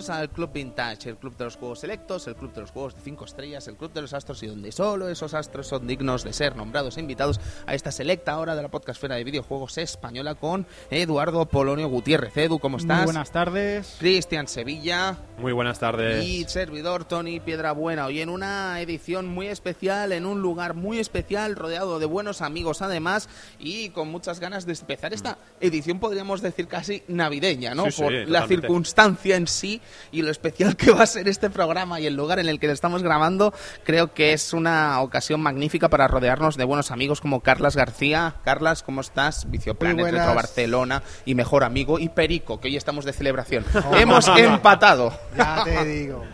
Bienvenidos al Club Vintage, el club de los juegos selectos, el club de los juegos de 5 estrellas, el club de los astros y donde solo esos astros son dignos de ser nombrados e invitados a esta selecta hora de la podcastfera de videojuegos española con Eduardo Polonio Gutiérrez. Edu, ¿cómo estás? Muy buenas tardes. Cristian Sevilla. Muy buenas tardes. Y servidor Tony Piedrabuena. Hoy en una edición muy especial, en un lugar muy especial, rodeado de buenos amigos además y con muchas ganas de empezar esta edición, podríamos decir casi navideña, ¿no? Sí, sí, Por la totalmente. circunstancia en sí y lo especial que va a ser este programa y el lugar en el que lo estamos grabando, creo que es una ocasión magnífica para rodearnos de buenos amigos como Carlas García. Carlas, ¿cómo estás? Vicioplanet. Retro Barcelona y mejor amigo. Y Perico, que hoy estamos de celebración. Hemos empatado. Ya te digo.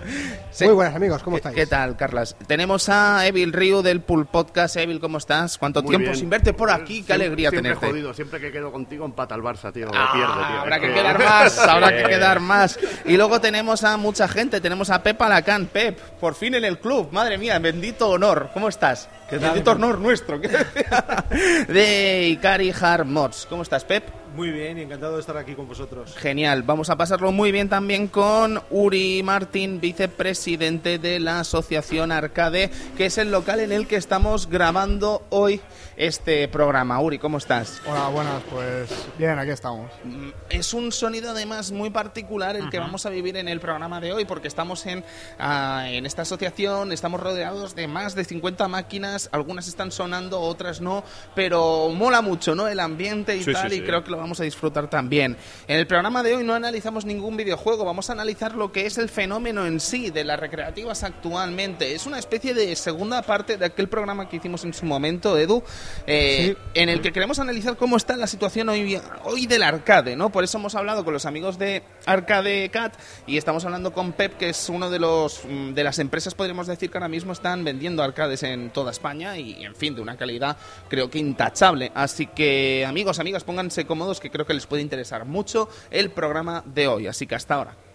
Sí. Muy buenas amigos, ¿cómo ¿Qué- estáis? ¿Qué tal, Carlas? Tenemos a Evil Ryu del Pool Podcast. Evil, ¿cómo estás? ¿Cuánto Muy tiempo bien. sin verte por aquí? Qué alegría siempre tenerte. jodido, siempre que quedo contigo empata el Barça, tío. Ah, pierde, tío. habrá que quedar más, habrá que quedar más. Y luego tenemos a mucha gente, tenemos a Pep Alacán. Pep, por fin en el club, madre mía, bendito honor. ¿Cómo estás? Bendito honor nuestro. de Ikari Hard Mods. ¿Cómo estás, Pep? Muy bien y encantado de estar aquí con vosotros. Genial, vamos a pasarlo muy bien también con Uri Martín, vicepresidente de la Asociación Arcade, que es el local en el que estamos grabando hoy este programa. Uri, ¿cómo estás? Hola, buenas, pues bien, aquí estamos. Mm, Es un sonido además muy particular el que vamos a vivir en el programa de hoy porque estamos en, ah, en esta asociación, estamos rodeados de más de 50 máquinas, algunas están sonando, otras no, pero mola mucho, ¿no? El ambiente y Sí, tal sí, y sí. creo que lo vamos a disfrutar también. En el programa de hoy no analizamos ningún videojuego, vamos a analizar lo que es el fenómeno en sí de las recreativas actualmente. Es una especie de segunda parte de aquel programa que hicimos en su momento, Edu, eh, en el que queremos analizar cómo está la situación hoy, hoy del arcade, ¿no? Por eso hemos hablado con los amigos de Arcade Cat y estamos hablando con Pep, que es uno de los mm, de las empresas, podríamos decir, que ahora mismo están vendiendo arcades en toda España y, en fin, de una calidad creo que intachable. Así que, amigos, amigas, pónganse cómodos, que creo que les puede interesar mucho el programa de hoy. Así que hasta ahora.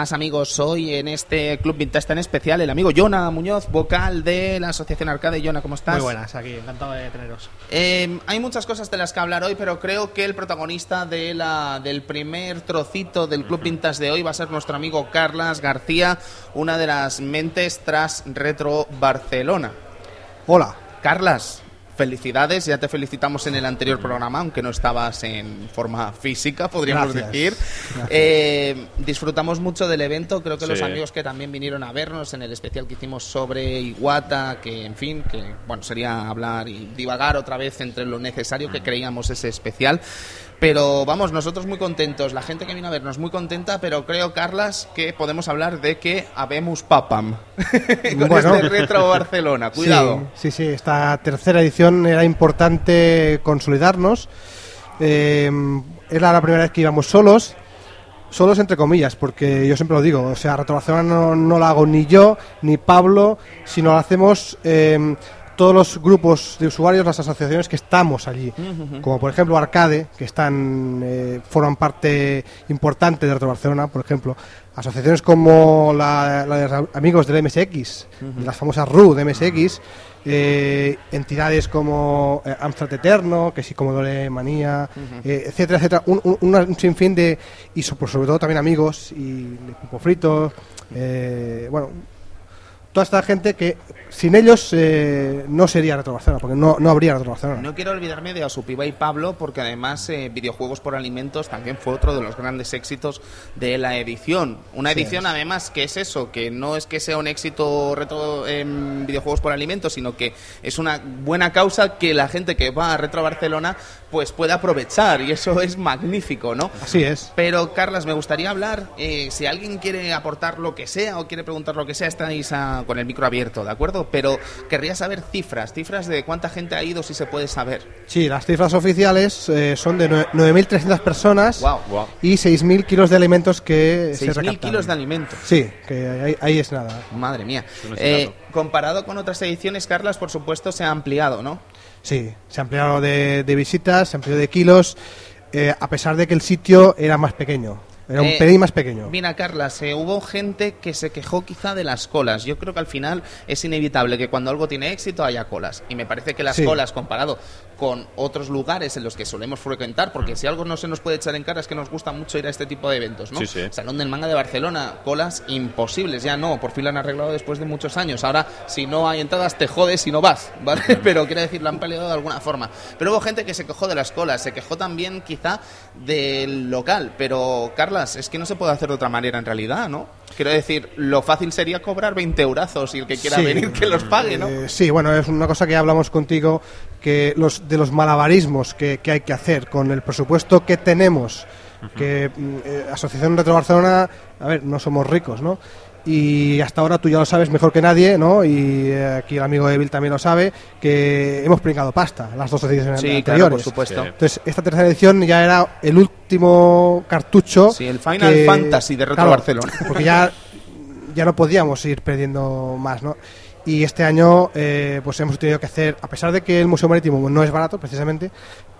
Más amigos hoy en este Club Vintage tan especial, el amigo Jona Muñoz, vocal de la Asociación Arcade. Jona, ¿cómo estás? Muy buenas, aquí, encantado de teneros. Eh, hay muchas cosas de las que hablar hoy, pero creo que el protagonista de la, del primer trocito del Club Vintage de hoy va a ser nuestro amigo Carlas García, una de las mentes tras Retro Barcelona. Hola. Carlas, felicidades, ya te felicitamos en el anterior programa, aunque no estabas en forma física, podríamos Gracias. decir. Eh, disfrutamos mucho del evento, creo que los amigos que también vinieron a vernos en el especial que hicimos sobre Iwata, que en fin, que bueno, sería hablar y divagar otra vez entre lo necesario que creíamos ese especial. Pero vamos, nosotros muy contentos, la gente que viene a vernos muy contenta, pero creo, Carlas, que podemos hablar de que habemos papam con Bueno. este Retro Barcelona. Cuidado. Sí, sí, sí, esta tercera edición era importante consolidarnos. Eh, era la primera vez que íbamos solos. Solos entre comillas, porque yo siempre lo digo, o sea, Retro Barcelona no, no la hago ni yo, ni Pablo, sino la hacemos eh, todos los grupos de usuarios, las asociaciones que estamos allí, como por ejemplo Arcade, que están eh, forman parte importante de Retro Barcelona, por ejemplo, asociaciones como la, la de los amigos del MSX, de las famosas RU de MSX, eh, entidades como eh, Amstrad Eterno, que sí, Commodore Manía, eh, etcétera, etcétera, un, un- sinfín de, y pues sobre todo también amigos y de Pupo Frito, eh, bueno, toda esta gente que sin ellos eh, no sería Retro Barcelona, porque no, no habría Retro Barcelona. No quiero olvidarme de Asupiba y Pablo, porque además eh, Videojuegos por Alimentos también fue otro de los grandes éxitos de la edición. Una edición además que es eso, que no es que sea un éxito retro en Videojuegos por Alimentos, sino que es una buena causa que la gente que va a Retro Barcelona pues puede aprovechar y eso es magnífico, ¿no? Así es. Pero, Carlas, me gustaría hablar, eh, si alguien quiere aportar lo que sea o quiere preguntar lo que sea, estáis ah, con el micro abierto, ¿de acuerdo? Pero querría saber cifras, cifras de cuánta gente ha ido, si se puede saber. Sí, las cifras oficiales eh, son de nue- 9.300 personas Wow. y 6.000 kilos de alimentos que se 6.000 recaptaron. kilos de alimentos. Sí, que ahí, ahí es nada. Madre mía. Eh. Comparado con otras ediciones, Carlas, por supuesto, se ha ampliado, ¿no? Sí, se ha ampliado de, de visitas, se ha ampliado de kilos, eh, a pesar de que el sitio era más pequeño. Era un Eh, pelín más pequeño. Mira, Carlas, eh, hubo gente que se quejó quizá de las colas. Yo creo que al final es inevitable que cuando algo tiene éxito haya colas. Y me parece que las Sí. colas, comparado con otros lugares en los que solemos frecuentar, porque si algo no se nos puede echar en cara es que nos gusta mucho ir a este tipo de eventos, ¿no? Sí, sí. Salón del Manga de Barcelona, colas imposibles, ya no, por fin lo han arreglado después de muchos años. Ahora, si no hay entradas, te jodes si no vas, ¿vale? Pero quiero decir, lo han peleado de alguna forma. Pero hubo gente que se quejó de las colas, se quejó también quizá del local. Pero, Carlas, es que no se puede hacer de otra manera en realidad, ¿no? Quiero decir, lo fácil sería cobrar 20 eurazos y el que quiera Sí. venir que los pague, ¿no? Eh, sí, bueno, es una cosa que hablamos contigo, que los de los malabarismos que, que hay que hacer con el presupuesto que tenemos, que mm, eh, Asociación Retro Barcelona, a ver, no somos ricos, ¿no? Y hasta ahora tú ya lo sabes mejor que nadie, ¿no? Y eh, aquí el amigo Evil también lo sabe, que hemos pringado pasta las dos ediciones Sí, claro, anteriores. por supuesto. Entonces, esta tercera edición ya era el último cartucho. Sí, el Final Fantasy de Retro Claro, Barcelona. Porque ya, ya no podíamos ir perdiendo más, ¿no? Y este año, eh, pues hemos tenido que hacer, a pesar de que el Museo Marítimo no es barato, precisamente,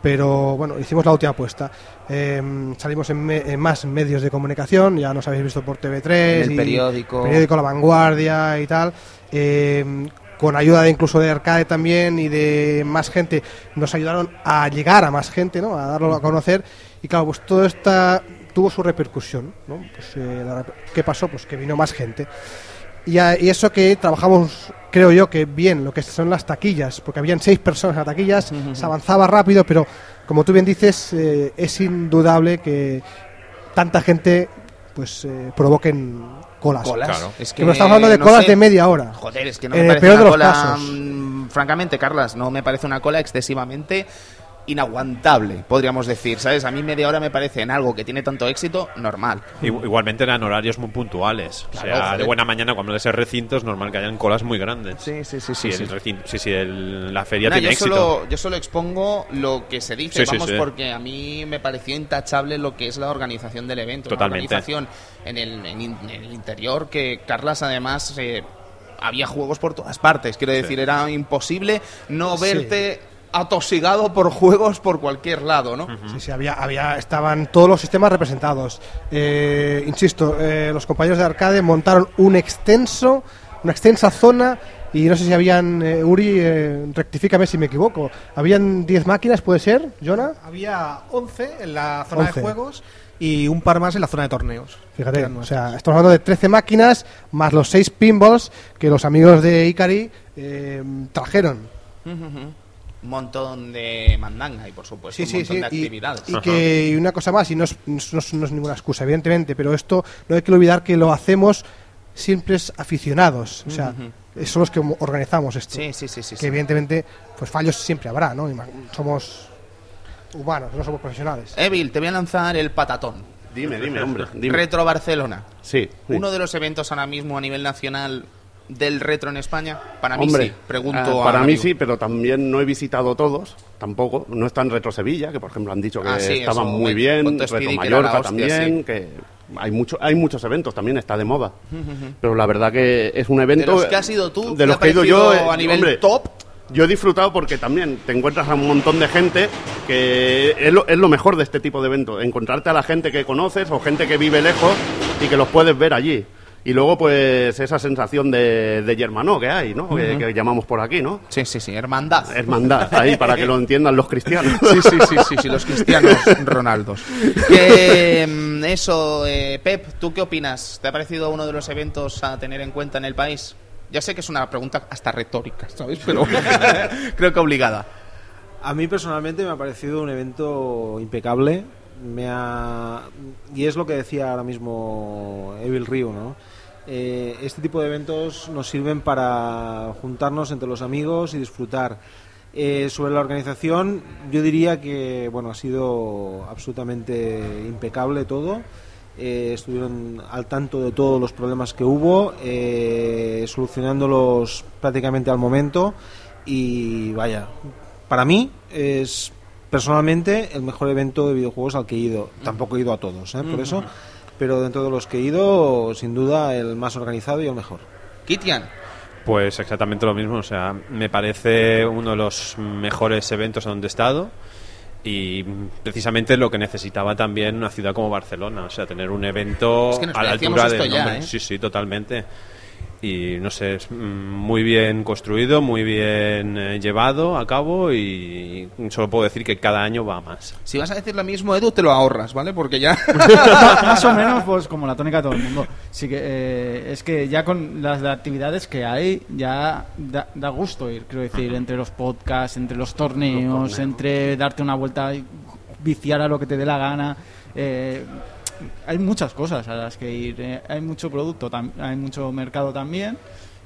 pero bueno, hicimos la última apuesta. Eh, salimos en, me- en más medios de comunicación, ya nos habéis visto por TV3, En el y periódico. periódico La Vanguardia y tal. eh, con ayuda de incluso de Arcade también y de más gente, nos ayudaron a llegar a más gente, ¿no? A darlo a conocer. Y claro, pues todo esta tuvo su repercusión, ¿no? Pues, eh, ¿Qué pasó? Pues que vino más gente. Y, a- y eso que trabajamos, creo yo, que bien, lo que son las taquillas, porque habían seis personas en las taquillas, se avanzaba rápido, pero como tú bien dices, eh, es indudable que tanta gente pues eh, provoquen colas. Colas. Claro. Es Que no estamos hablando de no colas sé. de media hora. Joder, es que no me parece peor una de los cola, casos. mm, francamente, Carlas, no me parece una cola excesivamente inaguantable, podríamos decir, ¿sabes? A mí media hora me parece en algo que tiene tanto éxito normal. Igu- Igualmente eran horarios muy puntuales. O sea, joder. de buena mañana, cuando de ese recinto, es normal que hayan colas muy grandes. Sí, sí, sí, Si sí, el sí. recinto- si- si el- la feria Nah, tiene yo, éxito. solo, yo solo expongo lo que se dice, Sí, sí, vamos, sí. porque a mí me pareció intachable lo que es la organización del evento. Totalmente. Una organización en el, en in- en el interior que Carlas además... eh, había juegos por todas partes, quiero decir, era imposible no Sí. verte atosigado por juegos por cualquier lado, ¿no? Sí, sí, había, había, estaban todos los sistemas representados. Eh, insisto, eh, los compañeros de arcade montaron un extenso, una extensa zona y no sé si habían, eh, Uri, eh, rectifícame si me equivoco, habían 10 máquinas, ¿puede ser, Jonah? Había 11 en la zona 11. de juegos y un par más en la zona de torneos. Fíjate, o sea, estamos hablando de 13 máquinas más los 6 pinballs que los amigos de Ikari eh, trajeron. Un montón de mandanga y por supuesto Sí, un montón sí. de actividades. y que y una cosa más, y no es, no, es, no es ninguna excusa, evidentemente, pero esto no hay que olvidar que lo hacemos simples aficionados. O sea, son los que organizamos esto. Sí, sí, sí, sí. que sí. evidentemente, pues fallos siempre habrá, ¿no? Somos humanos, no somos profesionales. Evil, te voy a lanzar el patatón. Dime, dime, hombre. Dime. Retro Barcelona. Sí, sí. Uno de los eventos ahora mismo a nivel nacional del retro en España. Para mí Hombre, sí, pregunto a para mí amigo. sí, pero también no he visitado todos, tampoco. No está en Retro Sevilla, que por ejemplo han dicho que Ah, sí, estaban eso, muy eh, bien. Retro Speedy, que Mallorca hostia, también, sí. que hay mucho, hay muchos eventos también, está de moda. Pero la verdad que es un evento. De los que has ido tú, de ¿te los que he ido yo, eh, a nivel hombre, top? Yo he disfrutado porque también te encuentras a un montón de gente que es lo, es lo mejor de este tipo de eventos, encontrarte a la gente que conoces o gente que vive lejos y que los puedes ver allí. Y luego, pues, esa sensación de, de yermanó que hay, ¿no? Que- que, llamamos por aquí, ¿no? Sí, sí, sí, hermandad. Hermandad, ahí, para que lo entiendan los cristianos. Sí, sí, sí, sí, sí, los cristianos Ronaldos. Que, mm, eso, eh, Pep, ¿tú qué opinas? ¿Te ha parecido uno de los eventos a tener en cuenta en el país? Ya sé que es una pregunta hasta retórica, ¿sabes? Pero creo que obligada. A mí personalmente me ha parecido un evento impecable. Me ha... Y es lo que decía ahora mismo Evil Ryu, ¿no? Eh, este tipo de eventos nos sirven para juntarnos entre los amigos y disfrutar. Eh, sobre la organización, yo diría que bueno ha sido absolutamente impecable todo. Eh, estuvieron al tanto de todos los problemas que hubo, eh, solucionándolos prácticamente al momento. Y vaya, para mí es personalmente el mejor evento de videojuegos al que he ido. Tampoco he ido a todos, ¿eh? por eso, pero dentro de los que he ido, sin duda el más organizado y el mejor. Kitian, Pues exactamente lo mismo, o sea, me parece uno de los mejores eventos donde he estado y precisamente lo que necesitaba también una ciudad como Barcelona, o sea, tener un evento Es que nos a la altura esto del ya, nombre. ¿eh? Sí, sí, totalmente. Y no sé, es mm, muy bien construido, muy bien eh, llevado a cabo y solo puedo decir que cada año va más. si vas a decir lo mismo, Edu, te lo ahorras, ¿vale? Porque ya... más o menos pues como la tónica de todo el mundo sí que eh, es que ya con las actividades que hay ya da, da gusto ir quiero decir entre los podcasts entre los torneos, entre darte una vuelta y viciar a lo que te dé la gana eh, hay muchas cosas a las que ir eh, hay mucho producto hay mucho mercado también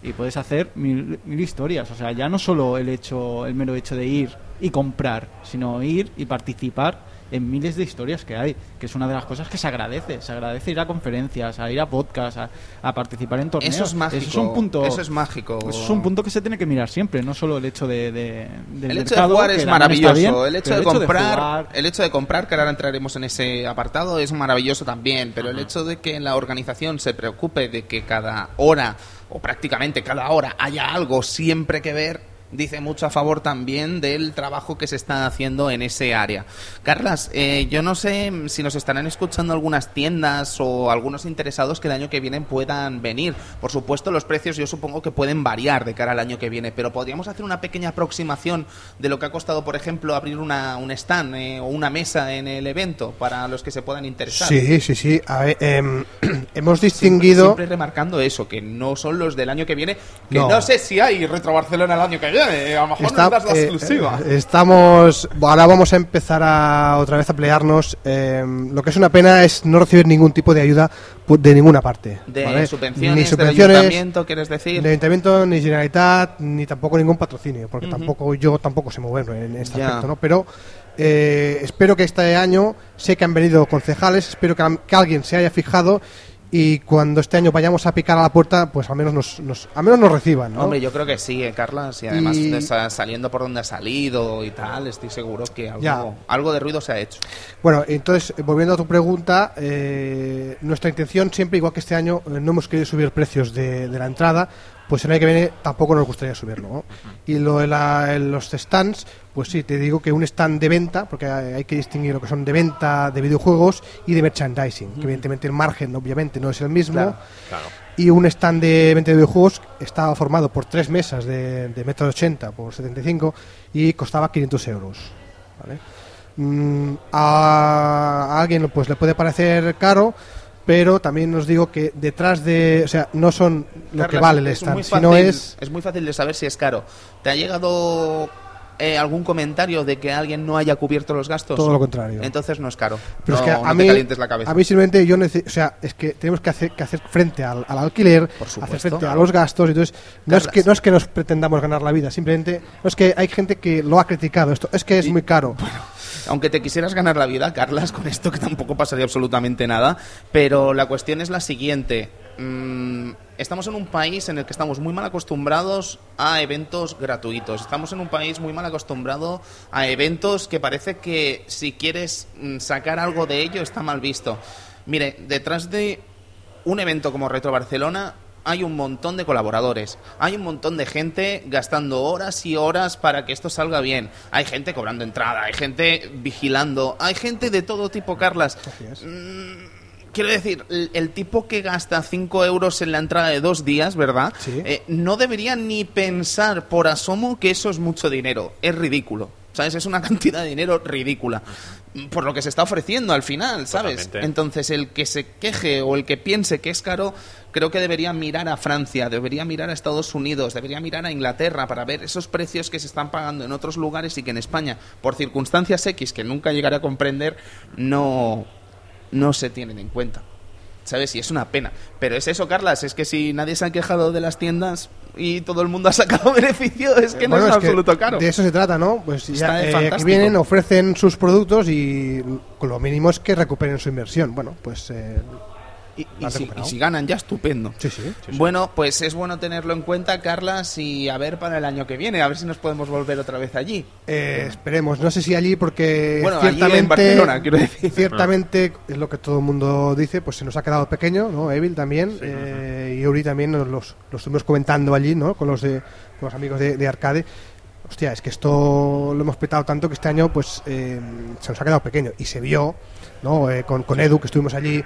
y puedes hacer mil historias. O sea ya no solo el hecho el mero hecho de ir y comprar sino ir y participar en miles de historias que hay, que es una de las cosas que se agradece. Se agradece ir a conferencias, a ir a podcasts, a, a participar en torneos. Eso es mágico. Eso es un punto. Eso es mágico. eso es un punto que se tiene que mirar siempre, no solo el hecho de, de- del El hecho de jugar es maravilloso. bien, el hecho de comprar, jugar- el hecho de comprar, que ahora entraremos en ese apartado, es maravilloso también. Pero el hecho de que la organización se preocupe de que cada hora o prácticamente cada hora haya algo siempre que ver dice mucho a favor también del trabajo que se está haciendo en ese área. Carlas, eh, yo no sé si nos estarán escuchando algunas tiendas o algunos interesados que el año que viene puedan venir. Por supuesto, los precios yo supongo que pueden variar de cara al año que viene, pero podríamos hacer una pequeña aproximación de lo que ha costado, por ejemplo, abrir una, un stand eh, o una mesa en el evento para los que se puedan interesar. Sí, sí, sí. A ver, em, hemos Siempre, distinguido... siempre remarcando eso, que no son los del año que viene, que no, No. sé si hay Retro Barcelona el año que viene, a lo mejor Está- nos das la eh, exclusiva. eh, estamos ahora vamos a empezar a otra vez a pelearnos eh, lo que es una pena es no recibir ningún tipo de ayuda de ninguna parte de ¿vale? subvenciones, ni del subvenciones ayuntamiento, quieres decir. ni ayuntamiento ni generalitat ni tampoco ningún patrocinio porque tampoco yo tampoco sé moverme en este Ya. aspecto no pero eh, espero que este año sé que han venido concejales espero que, que alguien se haya fijado y cuando este año vayamos a picar a la puerta pues al menos nos, nos- al menos nos reciban ¿no? Hombre, yo creo que sí, eh, Carlas, y además Y- saliendo por donde ha salido y tal, estoy seguro que algo, algo de ruido se ha hecho. Bueno, entonces, volviendo a tu pregunta, eh, nuestra intención siempre, igual que este año, eh, no hemos querido subir precios de, de la entrada, pues el año que viene tampoco nos gustaría subirlo. ¿no? Y lo de la- los stands, pues sí, te digo que un stand de venta, porque hay, que distinguir lo que son de venta de videojuegos y de merchandising, que evidentemente el margen obviamente no es el mismo. Claro. Claro. Y un stand de venta de videojuegos estaba formado por tres mesas de, de metro 80 por 75 y costaba 500 euros. ¿vale? Mm, a alguien pues le puede parecer caro, pero también os digo que detrás de, o sea, no son lo que vale el es stand, muy sino fácil- es Es muy fácil de saber si es caro. ¿Te ha llegado eh, algún comentario de que alguien no haya cubierto los gastos? todo lo contrario. Entonces no es caro. Pero no, es que a te mí, calientes la cabeza. a mí simplemente yo o sea, es que tenemos que hacer, que hacer frente al, al alquiler, hacer frente a los gastos, entonces no es que no es que nos pretendamos ganar la vida, simplemente no es que hay gente que lo ha criticado esto, es que es muy caro. Aunque te quisieras ganar la vida, Carlas, con esto que tampoco pasaría absolutamente nada, pero la cuestión es la siguiente. Mm, estamos en un país en el que estamos muy mal acostumbrados a eventos gratuitos. Estamos en un país muy mal acostumbrado a eventos que parece que si quieres mm, sacar algo de ello está mal visto. Mire, detrás de un evento como Retro Barcelona hay un montón de colaboradores, hay un montón de gente gastando horas y horas para que esto salga bien. Hay gente cobrando entrada, hay gente vigilando, hay gente de todo tipo, Carlas. Mm, Quiero decir, el, el tipo que gasta 5 euros en la entrada de dos días, ¿verdad? Sí. Eh, no debería ni pensar por asomo que eso es mucho dinero. Es ridículo. ¿Sabes? Es una cantidad de dinero ridícula. Por lo que se está ofreciendo al final, ¿sabes? Totalmente. Entonces, el que se queje o el que piense que es caro, creo que debería mirar a Francia, debería mirar a Estados Unidos, debería mirar a Inglaterra para ver esos precios que se están pagando en otros lugares y que en España, por circunstancias X que nunca llegaré a comprender, no, no se tienen en cuenta. ¿Sabes? Y es una pena. Pero es eso, Carlas, es que si nadie se ha quejado de las tiendas y todo el mundo ha sacado beneficio, es que no Bueno, es, es absoluto caro. De eso se trata, ¿no? Pues Está ya, eh, que vienen, ofrecen sus productos y lo mínimo es que recuperen su inversión. Bueno, pues eh, Y, y ¿Lo has si, recuperado? y si ganan ya, estupendo. sí, sí. Bueno, pues es bueno tenerlo en cuenta, Carlas, y a ver para el año que viene, a ver si nos podemos volver otra vez allí. Eh, esperemos, no sé si allí porque Bueno, allí en ciertamente, Barcelona, quiero decir. ciertamente es lo que todo el mundo dice, pues se nos ha quedado pequeño, ¿no? Evil también eh, y Uri también nos los, los estuvimos comentando allí, ¿no? Con los de, con los amigos de, de Arcade. Hostia, es que esto lo hemos petado tanto que este año pues eh, se nos ha quedado pequeño y se vio, ¿no? Eh, con, con Edu que estuvimos allí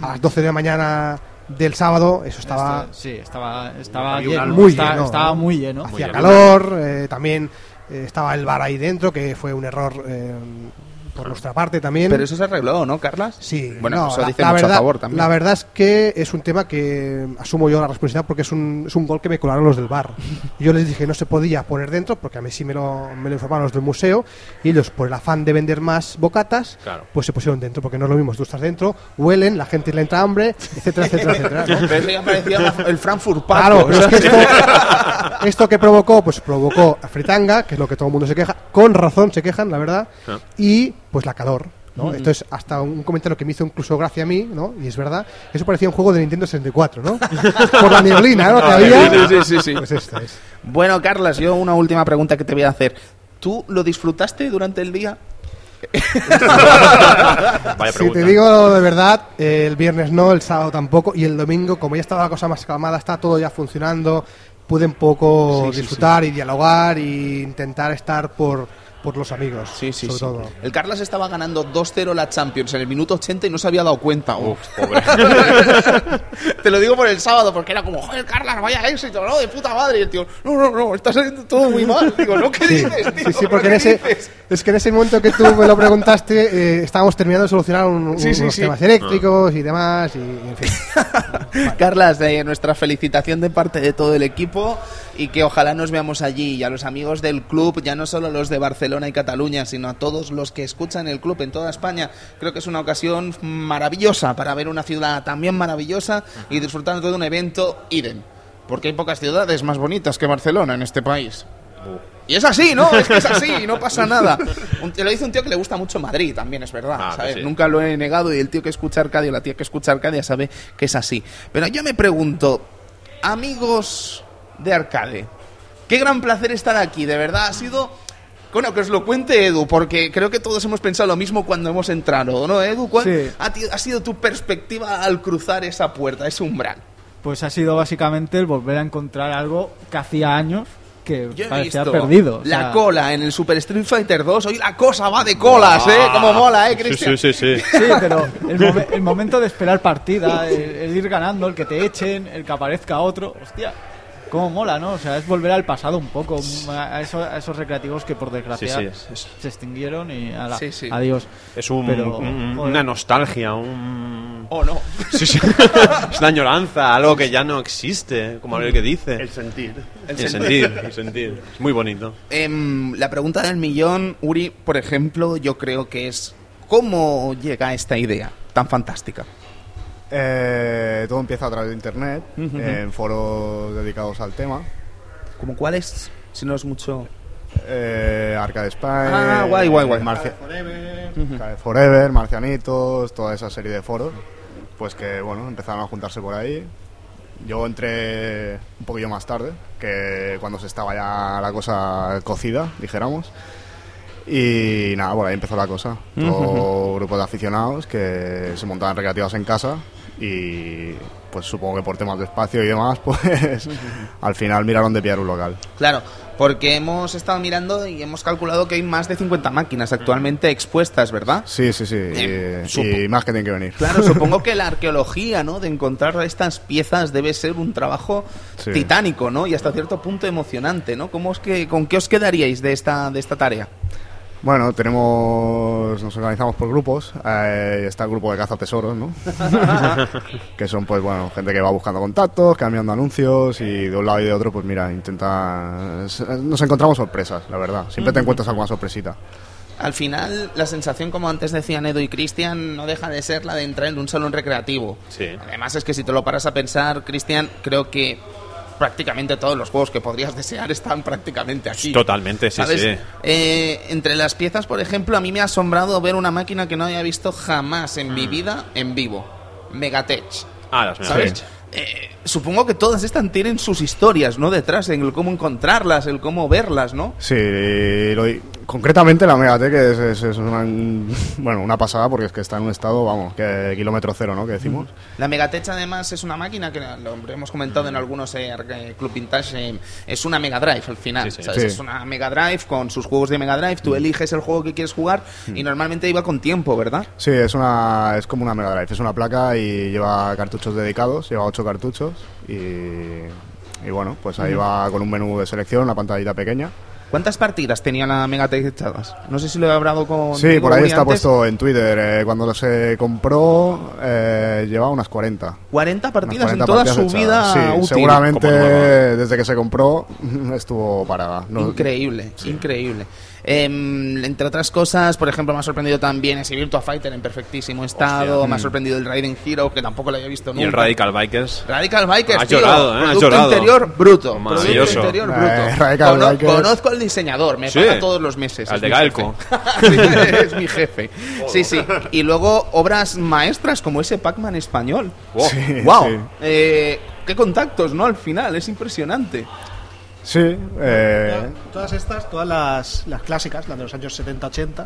a las 12 de la mañana del sábado, eso estaba Este- sí, estaba, estaba lleno. muy está- lleno, estaba ¿no? muy lleno. hacía calor, eh, también eh, estaba el bar ahí dentro, que fue un error eh, por nuestra parte también. Pero eso se arregló, ¿no, Carlas? Sí, Bueno, no, eso la, dice la mucho verdad, a favor también. La verdad es que es un tema que asumo yo la responsabilidad porque es un, es un gol que me colaron los del bar. Yo les dije no se podía poner dentro porque a mí sí me lo, me lo informaron los del museo y ellos por el afán de vender más bocatas Claro. pues se pusieron dentro porque no es lo mismo, tú estás dentro, huelen, la gente le entra hambre, etcétera, etcétera, etcétera. ¿no? Pero eso ya parecía el Frankfurt Paco. Claro, pero es que esto que provocó, pues provocó a fritanga, que es lo que todo el mundo se queja, con razón se quejan, la verdad, Ah. y pues la calor. ¿no? Entonces, hasta un comentario que me hizo incluso gracia a mí, ¿no? Y es verdad, eso parecía un juego de Nintendo 64, ¿no? Por la neblina, ¿no? Había. sí, sí, sí, sí. Pues esto es. Bueno, Carlas, yo una última pregunta que te voy a hacer. ¿Tú lo disfrutaste durante el día? Si te digo de verdad, eh, el viernes no, el sábado tampoco, y el domingo, como ya estaba la cosa más calmada, está todo ya funcionando, pude un poco Sí, sí, disfrutar y dialogar y intentar estar por, por los amigos, Sí, sí, sobre sí. todo. El Carlas estaba ganando 2-0 la Champions en el minuto 80 y no se había dado cuenta. Uf, pobre. Te lo digo por el sábado, porque era como, joder, Carlas, vaya éxito, ¿no? De puta madre. Y el tío, no, no, no, está saliendo todo muy mal. Digo, ¿no? ¿Qué Sí, dices, tío? sí, sí, porque en ¿Qué ese, dices? es que en ese momento que tú me lo preguntaste, eh, estábamos terminando de solucionar un- Sí, sí, unos sí. temas eléctricos y demás, y, y en fin. Carlas, eh, nuestra felicitación de parte de todo el equipo y que ojalá nos veamos allí y a los amigos del club, ya no solo los de Barcelona y Cataluña, sino a todos los que escuchan el club en toda España. Creo que es una ocasión maravillosa para ver una ciudad también maravillosa y disfrutar de un evento idem. Porque hay pocas ciudades más bonitas que Barcelona en este país. Y es así, ¿no? Es que es así, y no pasa nada. Un- te lo dice un tío que le gusta mucho Madrid, también es verdad, Ah, ¿sabes? pues sí. Nunca lo he negado y el tío que escucha Arcadia la tía que escucha Arcadia sabe que es así. Pero yo me pregunto, amigos de Arcade, qué gran placer estar aquí, de verdad, ha sido... Bueno, que os lo cuente Edu, porque creo que todos hemos pensado lo mismo cuando hemos entrado, ¿no, Edu? ¿Cuál Sí. ha, ha sido tu perspectiva al cruzar esa puerta, ese umbral? Pues ha sido básicamente el volver a encontrar algo que hacía años que Yo he parecía visto perdido. o la sea, cola en el Super Street Fighter 2. Hoy la cosa va de colas, ¿eh? Como mola, ¿eh, Sí, Cristian? sí, sí, sí. Sí, pero el, momen- el momento de esperar partida, el, el ir ganando, el que te echen, el que aparezca otro, hostia, cómo mola, ¿no? O sea, es volver al pasado un poco, a, eso- a esos recreativos que por desgracia Sí, sí, es- es- se extinguieron y ala, Sí, sí. adiós. Es un- Pero, un- joder. una nostalgia, un... ¿O no? Sí, sí. es una añoranza, algo que ya no existe, como el que dice. El sentir. El sentir, el sentir. Es muy bonito. Em, la pregunta del millón, Uri, por ejemplo, yo creo que es ¿cómo llega esta idea tan fantástica? Eh, todo empieza a través de internet, en foros dedicados al tema. ¿Cómo cuál es? Si no es mucho... Eh, Arcade Spy, Ah, guay, guay, guay. Marcia- Arcade Forever, Marcianitos, toda esa serie de foros. Pues que, bueno, empezaron a juntarse por ahí. Yo entré un poquillo más tarde, que cuando se estaba ya la cosa cocida, dijéramos. Y nada, por ahí empezó la cosa. Todo grupo de aficionados que se montaban recreativas en casa y pues supongo que por temas de espacio y demás, pues al final miraron de pillar un local. Claro, porque hemos estado mirando y hemos calculado que hay más de 50 máquinas actualmente expuestas, ¿verdad? Sí, sí, sí. Eh, y, y más que tienen que venir. Claro, supongo que la arqueología, ¿no? De encontrar estas piezas debe ser un trabajo Sí. titánico, ¿no? Y hasta cierto punto emocionante, ¿no? ¿Cómo es que, ¿Con qué os quedaríais de esta, de esta tarea? Bueno, tenemos, nos organizamos por grupos. eh, está el grupo de caza tesoros, ¿no? que son, pues, bueno, gente que va buscando contactos, cambiando anuncios y de un lado y de otro, pues, mira, intenta. Nos encontramos sorpresas, la verdad. Siempre te encuentras alguna sorpresita. al final la sensación, como antes decían Edo y Cristian, no deja de ser la de entrar en un salón recreativo. Sí. Además es que si te lo paras a pensar, Cristian, creo que prácticamente todos los juegos que podrías desear están prácticamente aquí. Totalmente, sí, ¿Sabes? sí. Eh, entre las piezas, por ejemplo, a mí me ha asombrado ver una máquina que no había visto jamás en Mm. mi vida en vivo. Megatech. Ah, las ¿Sabes? Megatech. Eh, supongo que todas estas tienen sus historias, ¿no? Detrás, en el cómo encontrarlas, el cómo verlas, ¿no? Sí, lo- concretamente la Megatech es, es- es una, bueno, una pasada porque es que está en un estado, vamos, que kilómetro cero, ¿no? Que decimos. La Megatech además es una máquina que lo hemos comentado en algunos eh, Club Vintage, eh, es una Mega Drive al final, Sí, sí. ¿sabes? Sí. Es una Mega Drive con sus juegos de Mega Drive, tú eliges el juego que quieres jugar y normalmente iba con tiempo, ¿verdad? Sí, es, una, es como una Mega Drive, es una placa y lleva cartuchos dedicados, lleva ocho cartuchos y, y bueno, pues ahí va con un menú de selección, una pantallita pequeña. ¿Cuántas partidas tenía la Megatech echadas? No sé si lo he hablado con Sí, por ahí está puesto en Twitter. eh, cuando se compró, eh, llevaba unas 40. 40 Unas partidas 40 en toda partidas su echadas. vida Sí, útil. seguramente desde que se compró estuvo parada. No- Increíble, increíble. Em, entre otras cosas, por ejemplo, me ha sorprendido también ese Virtua Fighter en perfectísimo estado. Hostia. Me ha sorprendido el Raiden Hero, que tampoco lo había visto nunca. Y el Radical Bikers. Radical Bikers, Has tío. llorado, ¿eh? Producto llorado. interior bruto. Maravilloso. Producto interior Eh, bruto. Radical Cono- Bikers. Conozco al diseñador, me Sí. paga todos los meses. Al es de mi Galco. Sí, es mi jefe. Sí, sí. Y luego obras maestras como ese Pac-Man español. Wow. Sí, wow. sí. Eh, qué contactos, ¿no? Al final, es impresionante. Sí, eh, Todas estas, todas las, las clásicas, las de los años 70-80,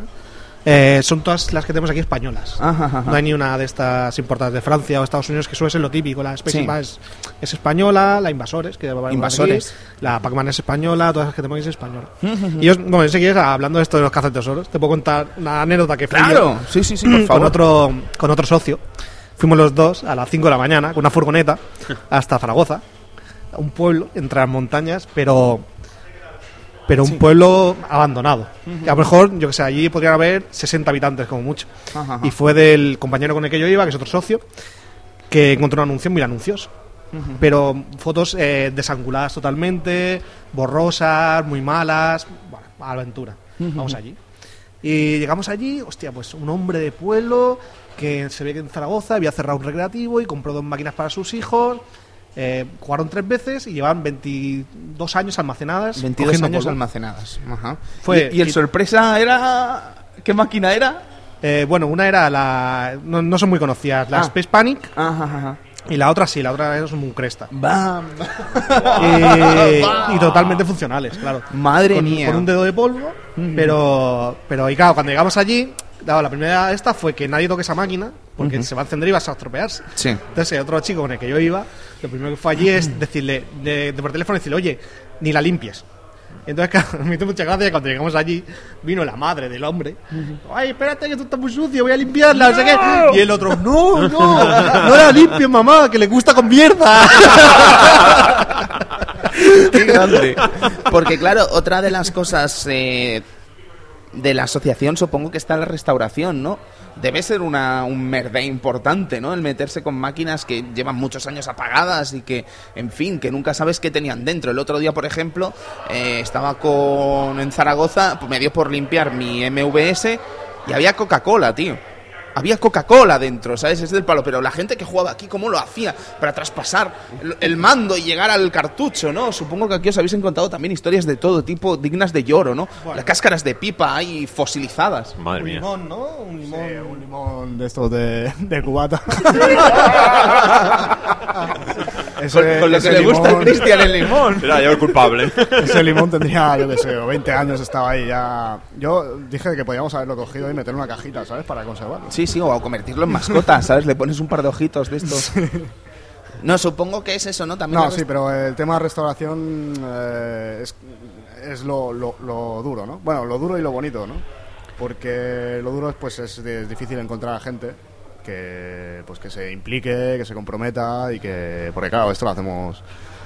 eh, son todas las que tenemos aquí españolas. Ajá, ajá. No hay ni una de estas importadas de Francia o Estados Unidos que suele ser lo típico. La Space Sí. Es, es española, la Invasores, que Invasores. la Pac-Man es española, todas las que tenemos es española. y yo, bueno, si quieres, hablando de esto de los cazatesoros, te puedo contar una anécdota que fui Claro, yo sí, sí, sí, por favor. con otro, con otro socio. Fuimos los dos a las 5 de la mañana con una furgoneta hasta Zaragoza, un pueblo entre las montañas, pero pero un pueblo abandonado. Que a lo mejor, yo que sé, allí podrían haber 60 habitantes como mucho. Ajá, ajá. Y fue del compañero con el que yo iba, que es otro socio, que encontró un anuncio muy anuncioso. Pero fotos eh, desanguladas totalmente, borrosas, muy malas. Bueno, aventura. Vamos allí. Y llegamos allí, hostia, pues un hombre de pueblo que se ve que en Zaragoza había cerrado un recreativo y compró dos máquinas para sus hijos. Eh, jugaron tres veces y llevan 22 años almacenadas. 22 cogiendo años polvo. almacenadas. Ajá. Fue- ¿Y, y el sorpresa era. ¿Qué máquina era? Eh, bueno, una era la. No, no son muy conocidas, la Ah. Space Panic. Ajá, ajá. Y la otra sí, la otra es un Cresta. ¡Bam! y, y totalmente funcionales, claro. Madre con, mía. Con un dedo de polvo, pero, pero y claro, cuando llegamos allí, claro, la primera esta fue que nadie toque esa máquina, porque se va a encender y vas a estropearse. Sí. Entonces, el otro chico con el que yo iba, lo primero que fue allí es decirle, de, de por teléfono, decirle, oye, ni la limpies. Entonces, claro, me hizo mucha gracia cuando llegamos allí, vino la madre del hombre. Ay, espérate que esto está muy sucio, voy a limpiarla, no sé qué. Y el otro, no, no, no la limpies, mamá, que le gusta con mierda. Qué grande. Porque, claro, otra de las cosas eh, de la asociación supongo que está la restauración, ¿no? Debe ser una, un merde importante, ¿no? El meterse con máquinas que llevan muchos años apagadas y que, en fin, que nunca sabes qué tenían dentro. El otro día, por ejemplo, eh, estaba con en Zaragoza, pues me dio por limpiar mi MVS y había Coca-Cola, tío. Había Coca-Cola dentro, ¿sabes? Es del palo. Pero la gente que jugaba aquí, ¿cómo lo hacía para traspasar el, el mando y llegar al cartucho, ¿no? Supongo que aquí os habéis encontrado también historias de todo tipo, dignas de lloro, ¿no? Las cáscaras de pipa ahí fosilizadas. Madre un mía. limón, ¿no? Un limón. eh, un limón de estos de, de cubata. Ese- Con, con lo que le gusta a limón- Cristian el limón. Era yo el culpable. Ese limón tendría, yo qué sé, 20 años estaba ahí ya. Yo dije que podíamos haberlo cogido y meterlo en una cajita, ¿sabes? Para conservarlo. Sí, sí, o a convertirlo en mascota, ¿sabes? Le pones un par de ojitos de estos. No, supongo que es eso, ¿no? También No, sí, pero el tema de restauración eh, es, es lo, lo- lo duro, ¿no? Bueno, lo duro y lo bonito, ¿no? Porque lo duro es, pues, es, es difícil encontrar a gente que, pues, que se implique, que se comprometa y que... Porque claro, esto lo hacemos,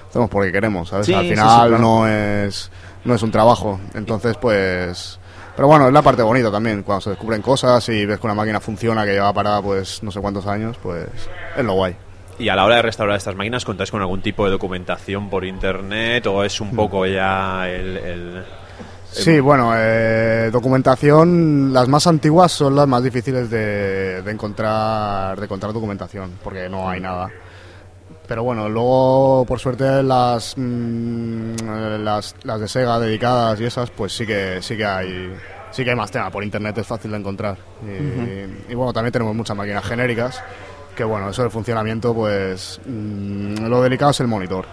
hacemos porque queremos, ¿sabes? Sí, Al sí, final sí, claro. no, es, no es un trabajo. Entonces, pues... Pero bueno, es la parte bonita también, cuando se descubren cosas y ves que una máquina funciona que lleva parada pues no sé cuántos años, pues es lo guay. Y a la hora de restaurar estas máquinas, ¿contáis con algún tipo de documentación por internet o es un poco ya el, el- Sí, bueno, eh, documentación, las más antiguas son las más difíciles de, de encontrar, de encontrar documentación, porque no hay nada. Pero bueno, luego por suerte las, mm, las, las de Sega dedicadas y esas, pues sí que sí que hay sí que hay más tema. Por internet es fácil de encontrar. Y, y bueno, también tenemos muchas máquinas genéricas. Que bueno, eso del funcionamiento, pues mm, lo delicado es el monitor.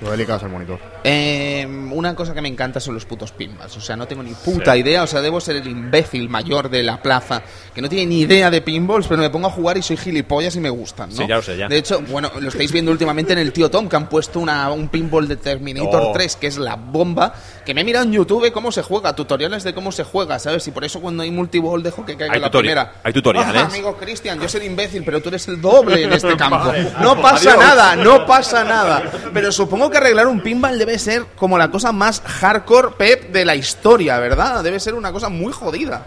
Lo delicado es el monitor. Eh, una cosa que me encanta son los putos pinballs. O sea, no tengo ni puta idea. O sea, debo ser el imbécil mayor de la plaza que no tiene ni idea de pinballs, pero me pongo a jugar y soy gilipollas y me gustan, ¿no? Sí, ya lo sé, ya. De hecho, bueno, lo estáis viendo últimamente en el tío Tom, que han puesto una, un pinball de Terminator Oh. 3, que es la bomba, que me he mirado en YouTube cómo se juega, tutoriales de cómo se juega, ¿sabes? Y por eso cuando hay multiball dejo que caiga la primera. hay tutoriales. Ah, amigo Cristian, yo soy imbécil, pero tú eres el doble en este campo. No pasa nada, no pasa nada. Pero supongo que arreglar un pinball debe ser como la cosa más hardcore pep de la historia, ¿verdad? Debe ser una cosa muy jodida.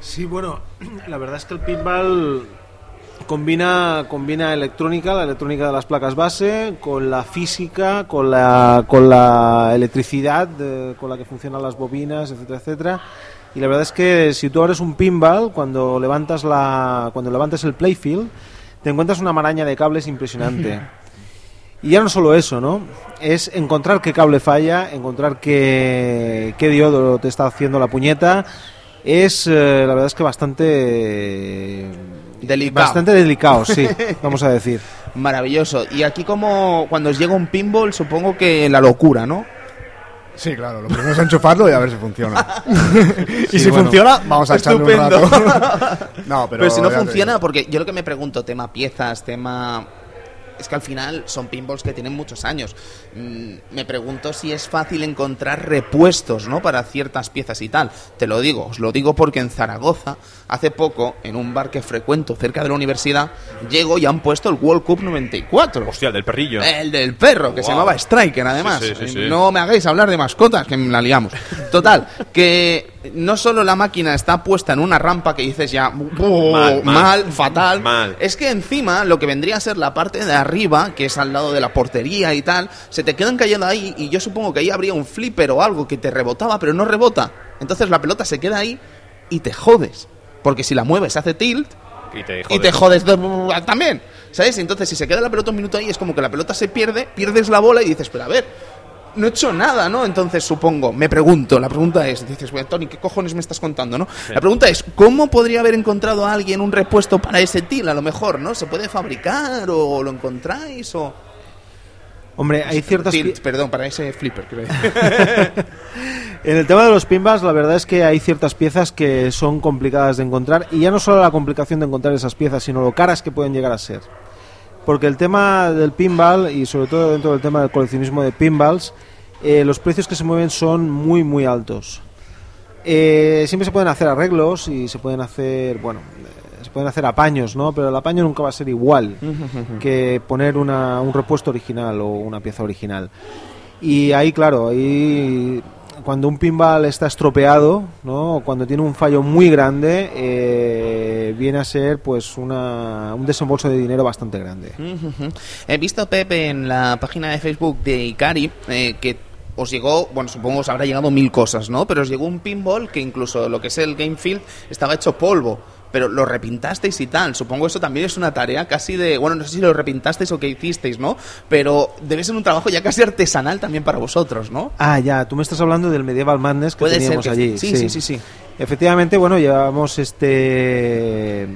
Sí, bueno, la verdad es que el pinball combina, combina electrónica, la electrónica de las placas base, con la física, con la, con la electricidad eh, con la que funcionan las bobinas, etcétera, etcétera. Y la verdad es que si tú abres un pinball, cuando levantas, la, cuando levantas el playfield, te encuentras una maraña de cables impresionante. Y ya no solo eso, ¿no? Es encontrar qué cable falla, encontrar qué, qué diodo te está haciendo la puñeta. Es, eh, la verdad es que bastante... Delicado. Bastante delicado, sí, vamos a decir. Maravilloso. Y aquí como cuando os llega un pinball, supongo que la locura, ¿no? Sí, claro, lo primero es enchufarlo y a ver si funciona. y si bueno. funciona, vamos a echarle un Estupendo. rato. no, pero, Pero, si no funciona, porque yo lo que me pregunto, tema piezas, tema... Es que al final son pinballs que tienen muchos años. Mm, me pregunto si es fácil encontrar repuestos, ¿no? Para ciertas piezas y tal. Te lo digo, os lo digo porque en Zaragoza, hace poco, en un bar que frecuento cerca de la universidad, llego y han puesto el World Cup 94. Hostia, el del perrillo. El del perro, que se llamaba Striker, además. Sí, sí, sí, sí. No me hagáis hablar de mascotas, que la liamos. Total, que no solo la máquina está puesta en una rampa que dices ya "Oh, Mal, mal, mal. fatal, Mal. es que encima lo que vendría a ser la parte de arriba, que es al lado de la portería y tal, se te quedan cayendo ahí y yo supongo que ahí habría un flipper o algo que te rebotaba, pero no rebota. Entonces la pelota se queda ahí y te jodes. Porque si la mueves hace tilt Y te y te jodes de- también. ¿Sabes? Entonces, si se queda la pelota un minuto ahí, es como que la pelota se pierde, pierdes la bola y dices, pero a ver, no he hecho nada, ¿no? Entonces, supongo, me pregunto, la pregunta es, dices, bueno, Tony, ¿qué cojones me estás contando, no? La pregunta es, ¿cómo podría haber encontrado a alguien un repuesto para ese til? A lo mejor, ¿no? ¿Se puede fabricar o lo encontráis o...? Hombre, hay ciertas... Tilt, perdón, para ese flipper, creo. En el tema de los pinballs, la verdad es que hay ciertas piezas que son complicadas de encontrar y ya no solo la complicación de encontrar esas piezas, sino lo caras que pueden llegar a ser. Porque el tema del pinball y sobre todo dentro del tema del coleccionismo de pinballs, eh, los precios que se mueven son muy muy altos. Eh, siempre se pueden hacer arreglos y se pueden hacer, bueno, eh, se pueden hacer apaños, ¿no? Pero el apaño nunca va a ser igual que poner una- un repuesto original o una pieza original. Y ahí, claro, ahí cuando un pinball está estropeado, ¿no? Cuando tiene un fallo muy grande, eh, viene a ser pues una, un desembolso de dinero bastante grande. He visto, Pepe, en la página de Facebook de Ikari eh, que os llegó, bueno, supongo os habrá llegado mil cosas, ¿no? Pero os llegó un pinball que incluso lo que es el Game Field estaba hecho polvo. Pero lo repintasteis y tal. Supongo eso también es una tarea casi de. Bueno, no sé si lo repintasteis o qué hicisteis, ¿no? Pero debe ser un trabajo ya casi artesanal también para vosotros, ¿no? Ah, ya, tú me estás hablando del Medieval Madness que teníamos que- allí. sí, sí, sí, sí. Efectivamente, bueno, llevamos este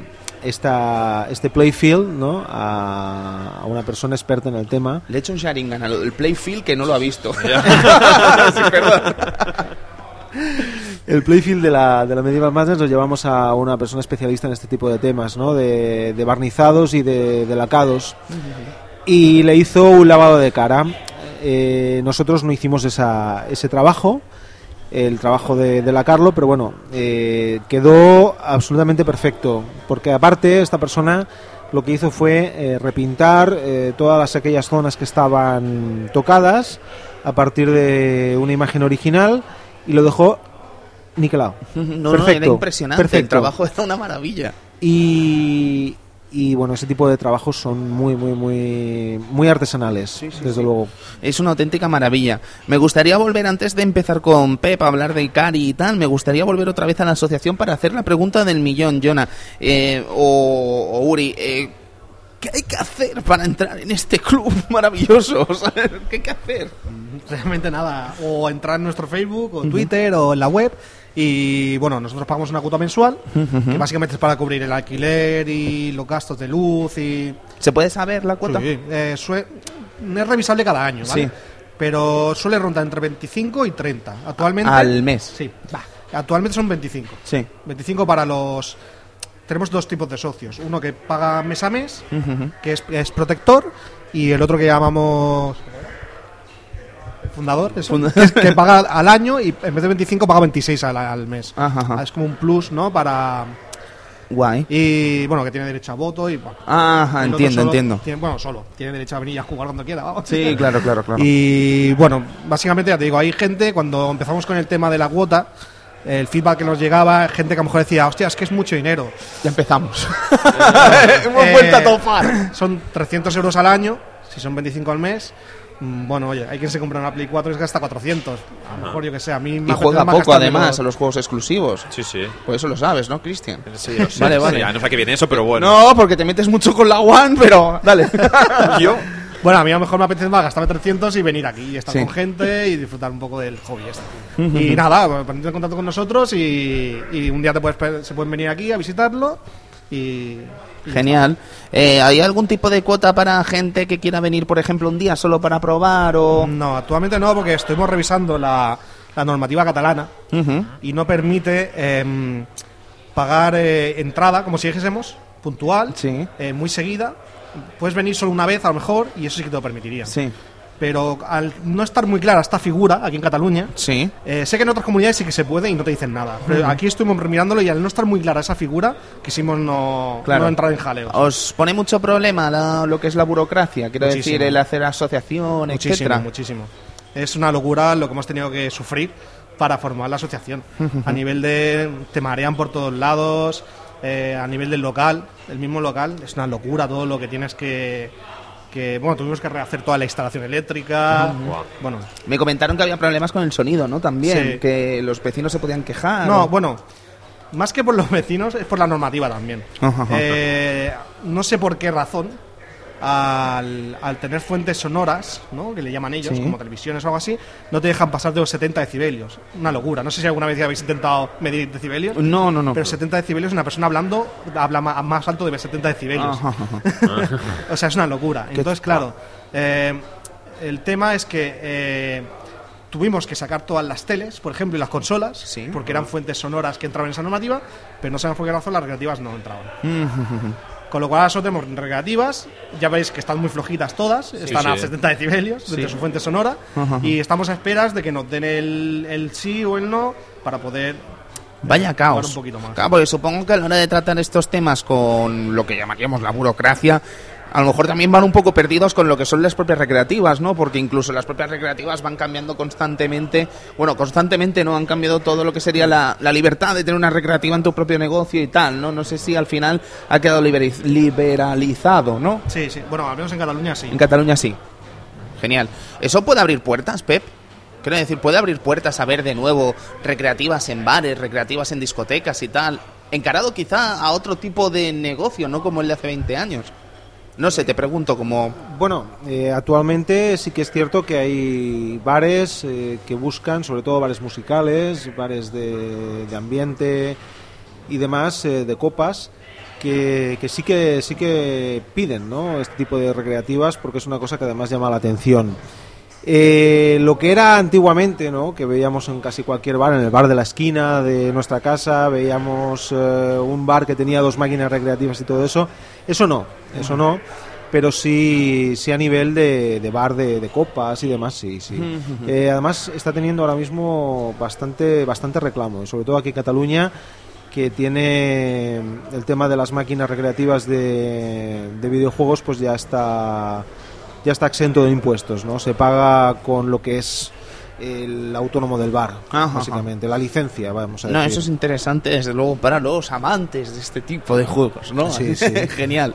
esta, este playfield ¿no? a, a una persona experta en el tema. Le he hecho un Sharingan a lo del Playfield que no lo ha visto. Sí, perdón. El playfield de la, de la Medieval Madness lo llevamos a una persona especialista en este tipo de temas, ¿no? de, de barnizados y de, lacados. Y le hizo un lavado de cara. Eh, nosotros no hicimos esa, ese trabajo, el trabajo de, de lacarlo, pero bueno, eh, quedó absolutamente perfecto. Porque aparte, esta persona lo que hizo fue eh, repintar todas las, aquellas zonas que estaban tocadas a partir de una imagen original y lo dejó niquelado. No, no, Perfecto, era impresionante. El trabajo era una maravilla. Y y bueno, ese tipo de trabajos son muy, muy, muy, muy artesanales, desde luego. Es una auténtica maravilla. Me gustaría volver, antes de empezar con Pep a hablar de Ikari y tal, me gustaría volver otra vez a la asociación para hacer la pregunta del millón, Jonah. Eh, o, o Uri, eh, ¿qué hay que hacer para entrar en este club maravilloso? ¿Qué hay que hacer? Realmente nada. O entrar en nuestro Facebook, o Twitter, o en la web. Y bueno, nosotros pagamos una cuota mensual, que básicamente es para cubrir el alquiler y los gastos de luz y... ¿Se puede saber la cuota? Sí, eh, es revisable cada año, ¿vale? Sí. Pero suele rondar entre 25 y 30. Actualmente... Al mes. Sí. Actualmente son 25. Sí. 25 para los... Tenemos dos tipos de socios. Uno que paga mes a mes, que es, es protector, y el otro que llamamos... Fundador, que, es- que paga al año y en vez de 25 paga 26 al, al mes. Ajá, ajá. Es como un plus, ¿no? Para... Guay. Y bueno, que tiene derecho a voto y... Bueno, Ajá, otro entiendo, solo entiendo. tiene- bueno, solo. Tiene derecho a venir a jugar cuando quiera, vamos. Sí, claro, claro, claro. Y bueno, básicamente ya te digo, hay gente, cuando empezamos con el tema de la cuota, el feedback que nos llegaba, gente que a lo mejor decía, hostia, es que es mucho dinero. Ya empezamos. Hemos vuelto a topar. Son 300 euros al año, si son 25 al mes. Mm, Bueno, oye, hay quien se compra una Play 4 y se gasta 400. A lo mejor, yo que sé, a mí me Y juega poco, además, a los juegos exclusivos. Sí, sí. Pues eso lo sabes, ¿no, Cristian? Sí, lo sé. Vale, vale. Sí, ya no sé a qué viene eso, pero bueno. No, porque te metes mucho con la One, pero dale. Yo, Bueno, a mí a lo mejor me apetece más gastarme 300 y venir aquí y estar Sí. con gente y disfrutar un poco del hobby este. y nada, ponerte en contacto con nosotros y, y un día te puedes, se pueden venir aquí a visitarlo y... y Genial. Eh, ¿Hay algún tipo de cuota para gente que quiera venir, por ejemplo, un día solo para probar o...? No, actualmente no, porque estuvimos revisando la, la normativa catalana y no permite em, pagar eh, entrada, como si dijésemos, puntual, Sí. eh, muy seguida. Puedes venir solo una vez a lo mejor y eso sí que te lo permitiría. Sí. Pero al no estar muy clara esta figura aquí en Cataluña, Sí. eh, sé que en otras comunidades sí que se puede y no te dicen nada. Pero aquí estuvimos mirándolo y al no estar muy clara esa figura, quisimos no, Claro. no entrar en jaleo. ¿Os pone mucho problema la- lo que es la burocracia? Quiero Muchísimo. decir, el hacer asociación, Muchísimo, etcétera. muchísimo. Es una locura lo que hemos tenido que sufrir para formar la asociación. a nivel de. te marean por todos lados, eh, a nivel del local, el mismo local, es una locura todo lo que tienes que. Que bueno, tuvimos que rehacer toda la instalación eléctrica. Bueno, Me comentaron que había problemas con el sonido, ¿no? También, Sí. que los vecinos se podían quejar. no, o- bueno. Más que por los vecinos, es por la normativa también. Ajá, ajá. Eh, no sé por qué razón, al, al tener fuentes sonoras, ¿no? que le llaman ellos, Sí. como televisiones o algo así, no te dejan pasar de los 70 decibelios. Una locura. No sé si alguna vez habéis intentado medir decibelios. No, no, no. Pero 70 decibelios, una persona hablando habla más alto de 70 decibelios. Ajá, ajá. o sea, es una locura. Entonces, claro, eh, el tema es que eh, tuvimos que sacar todas las teles, por ejemplo, y las consolas, Sí. porque eran fuentes sonoras que entraban en esa normativa, pero no sabemos por qué razón las recreativas no entraban. Con lo cual ahora solo tenemos recreativas, ya veis que están muy flojitas todas, están a sí. 70 decibelios desde su fuente sonora, Ajá. y estamos a esperas de que nos den el, el sí o el no para poder Vaya jugar caos. un poquito más. Claro, porque supongo que a la hora de tratar estos temas con lo que llamaríamos la burocracia, a lo mejor también van un poco perdidos con lo que son las propias recreativas, ¿no? Porque incluso las propias recreativas van cambiando constantemente. Bueno, constantemente no han cambiado todo lo que sería la, la libertad de tener una recreativa en tu propio negocio y tal, ¿no? No sé si al final ha quedado liberalizado, ¿no? Sí, sí. Bueno, al menos en Cataluña sí. En Cataluña sí. Genial. ¿Eso puede abrir puertas, Pep? Quiero decir, puede abrir puertas a ver de nuevo recreativas en bares, recreativas en discotecas y tal. Encarado quizá a otro tipo de negocio, no como el de hace 20 años. No sé, te pregunto como... Bueno, eh, actualmente sí que es cierto que hay bares eh, que buscan, sobre todo bares musicales, bares de, ambiente y demás, eh, de copas, que, que sí que sí que piden, ¿no? Este tipo de recreativas porque es una cosa que además llama la atención. Eh, lo que era antiguamente, ¿no? que veíamos en casi cualquier bar, en el bar de la esquina de nuestra casa, veíamos eh, un bar que tenía dos máquinas recreativas y todo eso, eso no, eso no, pero sí, sí a nivel de, de bar de, de copas y demás, sí, sí. Eh, además está teniendo ahora mismo bastante, bastante reclamo, y sobre todo aquí en Cataluña, que tiene el tema de las máquinas recreativas de, de videojuegos, pues ya está ya está exento de impuestos, ¿no? Se paga con lo que es el autónomo del bar, Ajá, básicamente, la licencia, vamos a decir. No, eso es interesante, desde luego, para los amantes de este tipo de juegos, ¿no? Sí, sí. Genial.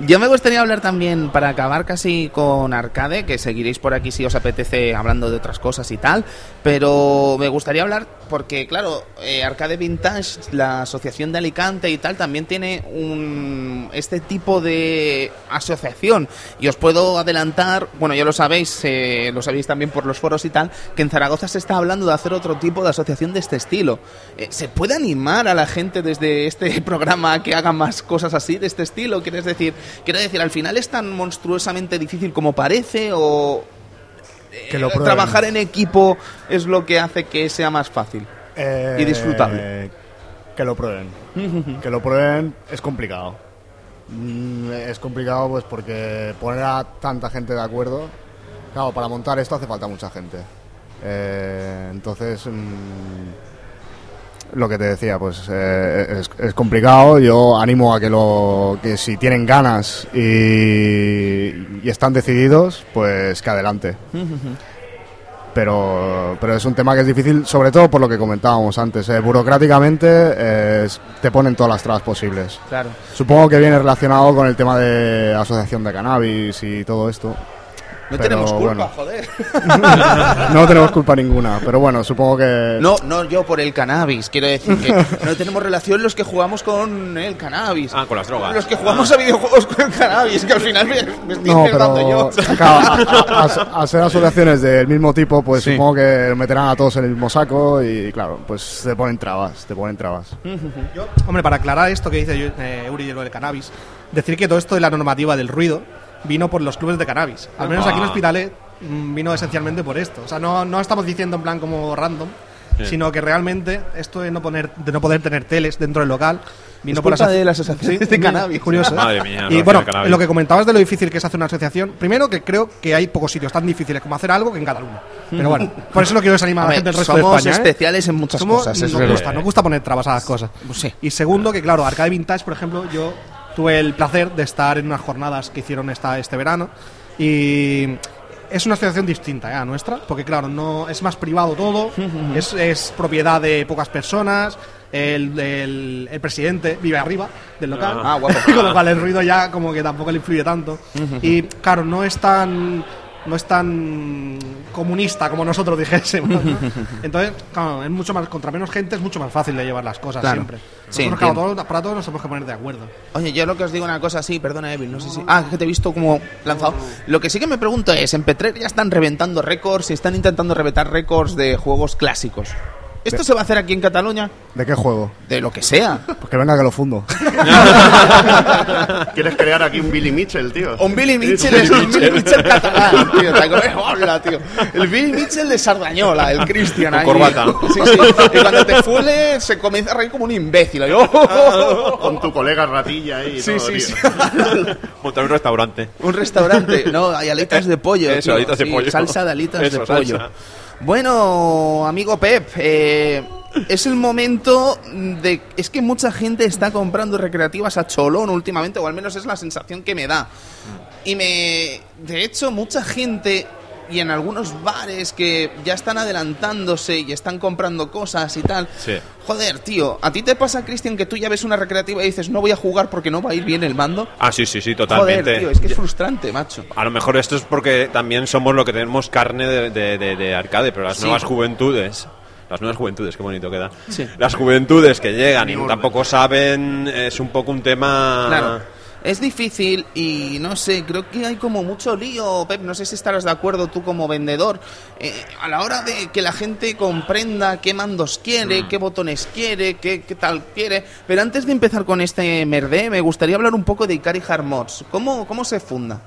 Yo me gustaría hablar también, para acabar casi con Arcade, que seguiréis por aquí si os apetece hablando de otras cosas y tal, pero me gustaría hablar, porque claro, eh, Arcade Vintage, la asociación de Alicante y tal, también tiene un este tipo de asociación. Y os puedo adelantar, bueno, ya lo sabéis, eh, lo sabéis también por los foros y tal, que en Zaragoza se está hablando de hacer otro tipo de asociación de este estilo. Eh, ¿Se puede animar a la gente desde este programa a que haga más cosas así, de este estilo? ¿Quieres decir, quiero decir, al final es tan monstruosamente difícil como parece o eh, Que lo trabajar en equipo es lo que hace que sea más fácil? Eh, Y disfrutable. Que lo prueben. que lo prueben es complicado. Mm, Es complicado pues porque poner a tanta gente de acuerdo, claro, para montar esto hace falta mucha gente. Eh, entonces, mm, lo que te decía, pues eh, es, es complicado. Yo animo a que lo que si tienen ganas y, y están decididos, pues que adelante pero, pero es un tema que es difícil, sobre todo por lo que comentábamos antes. eh, burocráticamente eh, te ponen todas las trabas posibles. Claro. Supongo que viene relacionado con el tema de asociación de cannabis y todo esto. No Pero, tenemos culpa, bueno. joder. No tenemos culpa ninguna, pero bueno, supongo que... No, no yo por el cannabis. Quiero decir que no tenemos relación los que jugamos con el cannabis. Ah, con las drogas. Los que jugamos a videojuegos con el cannabis, que al final me, me estoy No, pero yo. claro, a, a- a ser asociaciones del mismo tipo, pues Sí. supongo que meterán a todos en el mismo saco y claro, pues te ponen trabas, te ponen trabas. Yo, hombre, para aclarar esto que dice eh, Uri de lo del cannabis, decir que todo esto de la normativa del ruido vino por los clubes de cannabis. Al menos aquí en Ah. Hospitalet mm, vino esencialmente por esto. O sea, no, no estamos diciendo en plan como random, Sí. sino que realmente esto de no, poner, de no poder tener teles dentro del local vino Es por culpa de las asociaciones de mira, cannabis. Curioso. ¿eh? Madre mía, y bueno, de lo que comentabas de lo difícil que es hacer una asociación, primero que creo que hay pocos sitios tan difíciles como hacer algo que en Cataluña. Pero bueno, por eso no quiero desanimar a la Hombre, gente del resto somos de España. ¿eh? especiales en muchas Somos- cosas, nos gusta, nos gusta poner trabas a las cosas. Pues sí. Y segundo, que claro, Arcade Vintage, por ejemplo, yo tuve el placer de estar en unas jornadas que hicieron esta, este verano y es una asociación distinta ¿eh? a nuestra, porque claro, no es más privado todo, es, es propiedad de pocas personas, el, el- el presidente vive arriba del local, Ah, guapo. con lo cual el ruido ya como que tampoco le influye tanto. Y claro, no es tan no es tan comunista como nosotros dijésemos. ¿no? Entonces, claro, es mucho más contra menos gente es mucho más fácil de llevar las cosas Claro. siempre. Sí, para todos nos tenemos que poner de acuerdo. Oye, yo lo que os digo una cosa así, perdona Evil, no sé si... Ah, que te he visto como lanzado. Lo que sí que me pregunto es, en Petrer ya están reventando récords y están intentando reventar récords de juegos clásicos. ¿Esto se va a hacer aquí en Cataluña? ¿De qué juego? De lo que sea. Pues que venga que lo fundo. ¿Quieres crear aquí un Billy Mitchell, tío? Un Billy Mitchell es un Billy Mitchell catalán, tío. El Billy Mitchell de Sardañola, el Cristian Con ahí. corbata. Sí, sí. Y cuando te fuele se comienza a reír como un imbécil. ahí, oh, oh, oh, oh. Con tu colega ratilla ahí Sí, todo, sí, tío. sí. Montar un restaurante. Un restaurante, no, hay alitas de pollo. Eso, tío, alitas de sí, pollo. Salsa de alitas Eso, de pollo. salsa. Bueno, amigo Pep, eh, es el momento de... Es que mucha gente está comprando recreativas a cholón últimamente, o al menos es la sensación que me da. Y me... De hecho, mucha gente... Y en algunos bares que ya están adelantándose y están comprando cosas y tal. Sí. Joder, tío, ¿a ti te pasa, Cristian, que tú ya ves una recreativa y dices, no voy a jugar porque no va a ir bien el mando? Ah, sí, sí, sí, totalmente. Joder, tío, es que es frustrante, macho. A lo mejor esto es porque también somos lo que tenemos carne de, de- de- de arcade, pero las Sí. nuevas juventudes. Las nuevas juventudes, qué bonito queda. Sí. Las juventudes que llegan y tampoco saben, es un poco un tema. Claro. Es difícil y no sé, creo que hay como mucho lío, Pep, no sé si estarás de acuerdo tú como vendedor, eh, a la hora de que la gente comprenda qué mandos quiere, qué botones quiere, qué, qué tal quiere. Pero antes de empezar con este merde, me gustaría hablar un poco de Ikari Hard Mods. ¿Cómo, cómo se funda?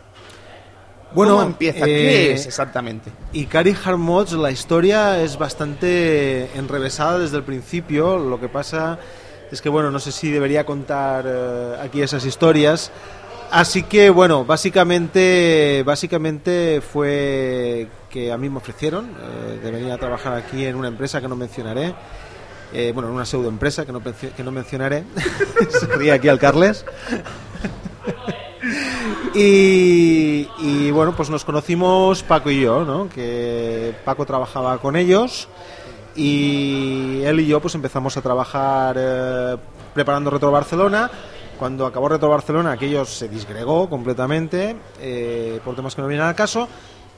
Bueno, ¿Cómo empieza? eh, ¿Qué es exactamente? Ikari Hard Mods, la historia es bastante enrevesada desde el principio. Lo que pasa es que, bueno, no sé si debería contar eh, aquí esas historias. Así que, bueno, básicamente, básicamente fue que a mí me ofrecieron eh, de venir a trabajar aquí en una empresa que no mencionaré. Eh, bueno, en una pseudoempresa que no, que no mencionaré. Se ríe aquí al Carles. Y, bueno, pues nos conocimos Paco y yo, ¿no? Que Paco trabajaba con ellos y él y yo pues empezamos a trabajar eh, preparando Retro Barcelona. Cuando acabó Retro Barcelona aquello se disgregó completamente eh, por temas que no vienen al caso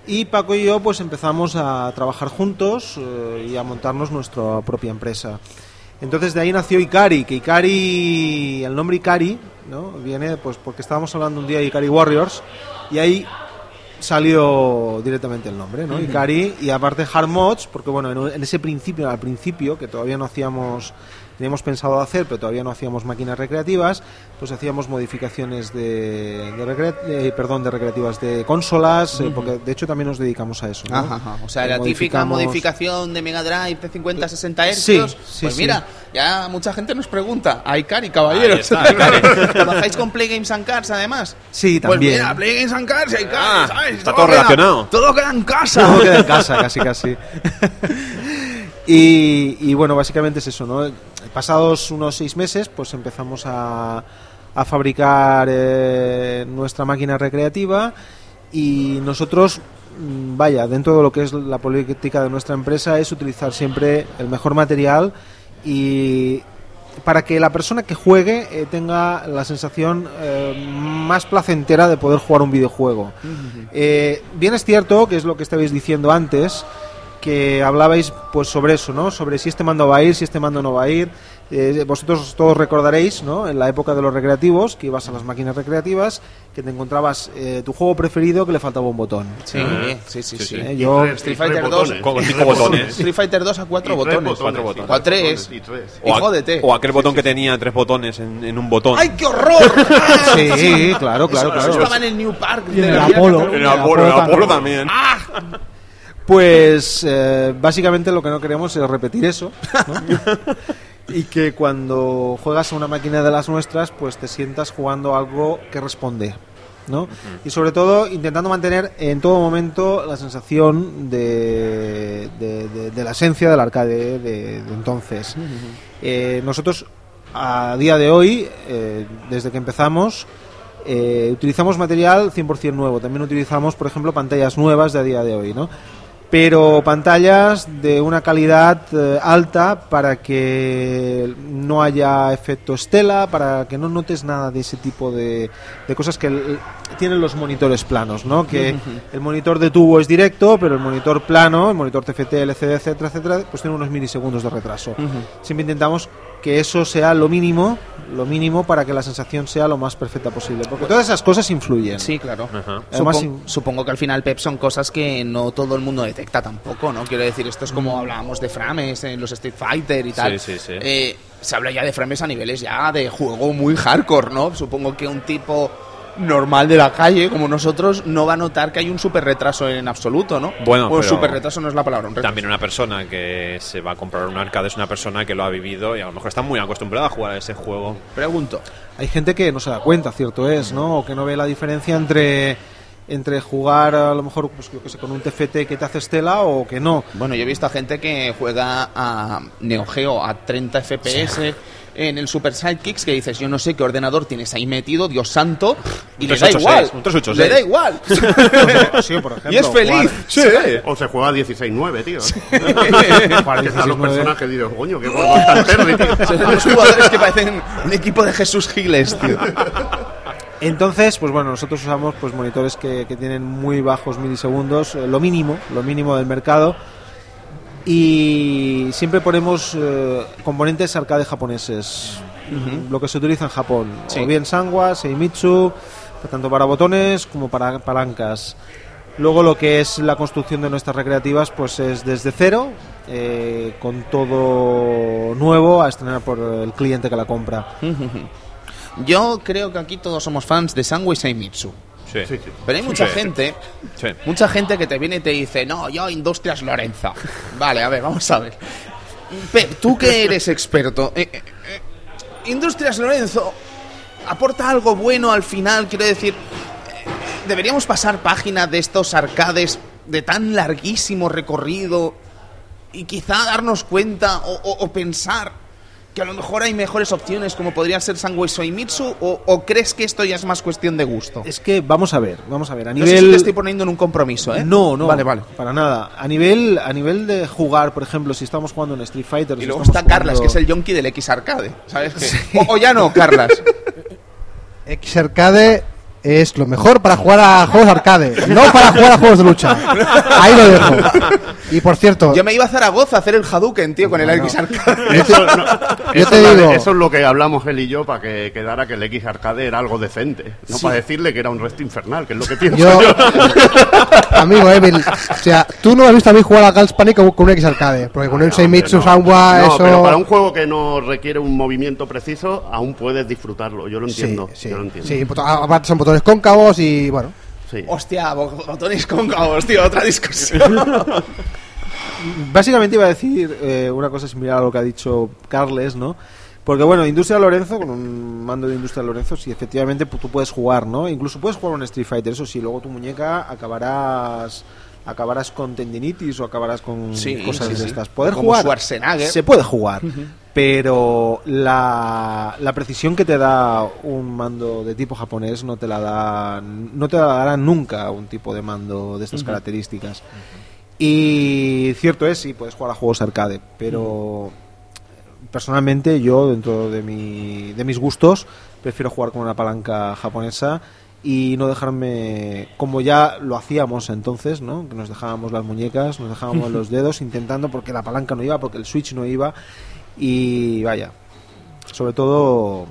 y Paco y yo pues empezamos a trabajar juntos eh, y a montarnos nuestra propia empresa. Entonces de ahí nació Ikari, que Ikari, el nombre Ikari, ¿no? Viene pues porque estábamos hablando un día de Ikari Warriors y ahí salió directamente el nombre, ¿no? Ikari y aparte Hard Mods, porque bueno, en, en ese principio, al principio, que todavía no hacíamos teníamos pensado hacer, pero todavía no hacíamos máquinas recreativas, pues hacíamos modificaciones de, de recre- eh, perdón, de recreativas de consolas, eh, porque de hecho también nos dedicamos a eso. ¿no? Ajá, ajá. O sea, Eh, la típica modificamos- modificación de Mega Drive de 50 60 Hz. Sí, sí, pues sí. mira, ya mucha gente nos pregunta. Hay cari, caballeros. Ahí está, Ikari. ¿Trabajáis con Play Games and Cards además? Sí, Pues también. mira, Play Games and y hay Ah, ¿sabes? está todo queda- relacionado. Todo queda en casa. Todo queda en casa, casi, casi. y, y bueno, básicamente es eso, ¿no? Pasados unos seis meses, pues empezamos a, a fabricar eh, nuestra máquina recreativa y nosotros, mm, vaya, dentro de lo que es la política de nuestra empresa es utilizar siempre el mejor material y para que la persona que juegue eh, tenga la sensación eh, más placentera de poder jugar un videojuego. Bien es cierto, que es lo que estabais diciendo antes, que hablabais pues sobre eso, ¿no? Sobre si este mando va a ir, si este mando no va a ir. Eh, vosotros todos recordaréis, ¿no? En la época de los recreativos, que ibas a las máquinas recreativas, que te encontrabas eh, tu juego preferido que le faltaba un botón. Sí, sí, sí, Sí, sí. sí. Eh, yo tres- Street Fighter 2. botones. Con cinco botones. Street Fighter 2 a cuatro botones. Cuatro botones. O a tres. Y tres. Y jódete. o aquel botón que tenía tres botones en, en un botón. ¡Ay, qué horror! Sí, claro, claro, Eso claro. estaba en el New Park. Y en de el Apolo. En el Apolo, también. también. Pues eh, básicamente lo que no queremos es repetir eso. ¿no? y que cuando juegas a una máquina de las nuestras, pues te sientas jugando algo que responde. ¿no? Y sobre todo intentando mantener en todo momento la sensación de, de- de- de la esencia del arcade de, de entonces. Eh, nosotros a día de hoy, eh, desde que empezamos, eh, utilizamos material 100% nuevo. También utilizamos, por ejemplo, pantallas nuevas de a día de hoy, ¿no? Pero pantallas de una calidad eh, alta para que no haya efecto estela, para que no notes nada de ese tipo de, de cosas que el- tienen los monitores planos, ¿no? Que el monitor de tubo es directo, pero el monitor plano, el monitor TFT, LCD, etcétera, etcétera, pues tiene unos milisegundos de retraso. Siempre intentamos que eso sea lo mínimo, lo mínimo para que la sensación sea lo más perfecta posible, porque todas esas cosas influyen. Sí, claro. Además, supongo que al final, Pep, son cosas que no todo el mundo detecta tampoco, ¿no? Quiero decir, esto es como hablábamos de frames en los Street Fighter y tal. Sí, sí, sí. Eh, se habla ya de frames a niveles ya de juego muy hardcore, ¿no? Supongo que un tipo normal de la calle, como nosotros, no va a notar que hay un super retraso en absoluto, ¿no? Bueno, o pero- super retraso no es la palabra, un. También una persona que se va a comprar un arcade es una persona que lo ha vivido y a lo mejor está muy acostumbrada a jugar a ese juego. Pregunto. Hay gente que no se da cuenta, cierto es, ¿no? O que no ve la diferencia entre entre jugar a lo mejor pues, yo sé, con un TFT que te hace estela o que no. Bueno, yo he visto a gente que juega a Neo Geo a 30 FPS en el Super Sidekicks que dices, yo no sé qué ordenador tienes ahí metido, Dios santo, y le da 386, igual. un 386. Le da igual. Y es feliz. Sí. O se juega 16-9, tío. Para los 16-9. personajes digo, coño, qué tío. Son los jugadores que parecen un equipo de Jesús Giles, tío. Entonces, pues bueno, nosotros usamos pues monitores que, que tienen muy bajos milisegundos, eh, lo mínimo, lo mínimo del mercado. Y siempre ponemos eh, componentes arcade japoneses, lo que se utiliza en Japón, Sí. o bien Sanwa, Seimitsu, tanto para botones como para palancas. Luego lo que es la construcción de nuestras recreativas, pues es desde cero, eh, con todo nuevo a estrenar por el cliente que la compra. Yo creo que aquí todos somos fans de Sangway Seimitsu. Sí. Sí, sí. Pero hay mucha Sí. gente, Sí. mucha gente que te viene y te dice, no, yo Industrias Lorenza. Vale, a ver, vamos a ver. Pep, tú que eres experto, eh, eh, eh, Industrias Lorenzo aporta algo bueno al final, quiero decir, eh, deberíamos pasar página de estos arcades de tan larguísimo recorrido y quizá darnos cuenta o, o- o pensar que a lo mejor hay mejores opciones como podría ser Sangwei Soimitsu o, o crees que esto ya es más cuestión de gusto? Es que vamos a ver, vamos a ver. A No nivel. sé si te estoy poniendo en un compromiso, ¿eh? No, no. Vale, vale. Para nada. A nivel, a nivel de jugar, por ejemplo, si estamos jugando en Street Fighter. Y si luego está Carlas, que es el yonki del X Arcade. ¿Sabes? qué? O, o ya no, Carlas. X Arcade es lo mejor para jugar a juegos arcade, no para jugar a juegos de lucha. Ahí lo dejo. Y por cierto, Yo me iba a Zaragoza a hacer el Hadouken, tío, con el X Arcade. yo te, Eso, yo es te digo, eso es lo que hablamos él y yo para que quedara que el X Arcade era algo decente. No para decirle que era un resto infernal, que es lo que pienso yo, yo. amigo Evil, o sea, tú no has visto a mí jugar a Gals Panic con un X Arcade, porque con un Seimitsu No, eso. pero para un juego que no requiere un movimiento preciso, aún puedes disfrutarlo. Yo lo entiendo. sí, yo lo entiendo. sí, aparte son botones cóncavos y bueno. Sí. Hostia, bo- botones cóncavos, tío, otra discusión. Básicamente iba a decir eh, una cosa similar a lo que ha dicho Carles, ¿no? Porque bueno, Industria Lorenzo, con un mando de Industria Lorenzo, sí, efectivamente tú puedes jugar, ¿no? Incluso puedes jugar un Street Fighter, eso sí, luego tu muñeca acabarás acabarás con tendinitis o acabarás con Sí, cosas sí, de sí. estas. Poder Como jugar, Schwarzenegger. se puede jugar, pero la, la precisión que te da un mando de tipo japonés no te la da no te la dará nunca un tipo de mando de estas características. Y cierto es, sí, puedes jugar a juegos arcade, pero personalmente yo, dentro de, mi, de mis gustos, prefiero jugar con una palanca japonesa y no dejarme, como ya lo hacíamos entonces, ¿no? Que nos dejábamos las muñecas, nos dejábamos los dedos intentando porque la palanca no iba, porque el switch no iba y vaya, sobre todo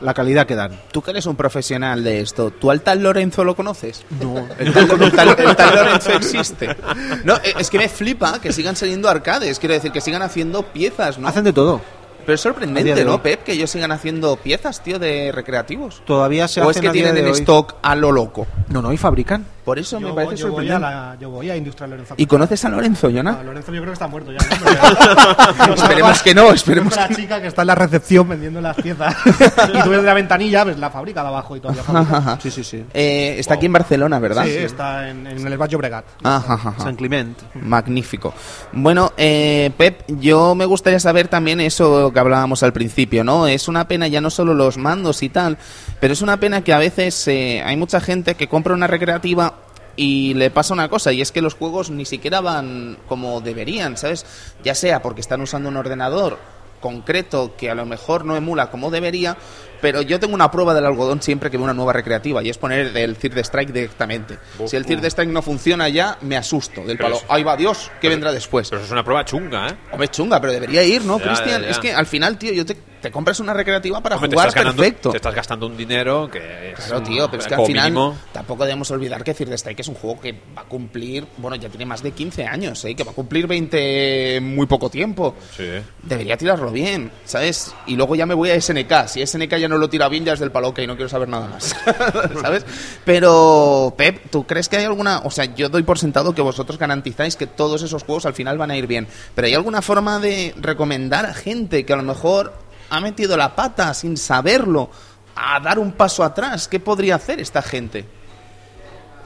la calidad que dan. Tú que eres un profesional de esto, ¿tú al tal Lorenzo lo conoces? No. El tal, el tal- el tal Lorenzo existe. No, eh, es que me flipa que sigan saliendo arcades, quiero decir, que sigan haciendo piezas, ¿no? Hacen de todo. Pero es sorprendente, de ¿no, hoy. Pep? Que ellos sigan haciendo piezas, tío, de recreativos. Todavía se o es hacen que a día tienen en hoy. stock a lo loco. No, no, y fabrican. Por eso me Yo, parece yo voy a sorprendente. la, yo voy a Industrial Lorenzo. ¿Y conoces a Lorenzo, A Jonah? Lorenzo yo creo que está muerto ya. ¿no? Esperemos que no, esperemos que la chica que está en la recepción vendiendo las piezas. y tú ves de la ventanilla, ves la fábrica de abajo y todavía fabrica. Sí, sí, sí. Eh, está aquí en Barcelona, ¿verdad? Sí, está en, en el Valle Bregat. Ajá, ajá, ajá. San Clement. Magnífico. Bueno, eh, Pep, yo me gustaría saber también eso que hablábamos al principio, ¿no? Es una pena ya no solo los mandos y tal, pero es una pena que a veces eh, hay mucha gente que compra una recreativa y le pasa una cosa, y es que los juegos ni siquiera van como deberían, ¿sabes? Ya sea porque están usando un ordenador concreto que a lo mejor no emula como debería, pero yo tengo una prueba del algodón siempre que veo una nueva recreativa y es poner el Third Strike directamente. Si el Third Strike no funciona ya, me asusto del Pero palo. es- Ahí va Dios, ¿qué vendrá después? Pero eso es una prueba chunga, ¿eh? Hombre, chunga, pero debería ir, ¿no, Cristian? Es que al final, tío, yo te, te compras una recreativa para Hombre, te jugar ganando- perfecto. Te estás gastando un dinero que es. Claro, tío, pero es que al final mínimo- tampoco debemos olvidar que Third Strike es un juego que va a cumplir, bueno, ya tiene más de 15 años, ¿eh? que va a cumplir 20 en muy poco tiempo. Sí. Debería tirarlo bien, ¿sabes? Y luego ya me voy a SNK. Si SNK ya no lo tira bien, ya es del palo, ok, no quiero saber nada más. ¿Sabes? Pero, Pep, ¿tú crees que hay alguna.? O sea, yo doy por sentado que vosotros garantizáis que todos esos juegos al final van a ir bien. Pero ¿hay alguna forma de recomendar a gente que a lo mejor ha metido la pata sin saberlo a dar un paso atrás? ¿Qué podría hacer esta gente?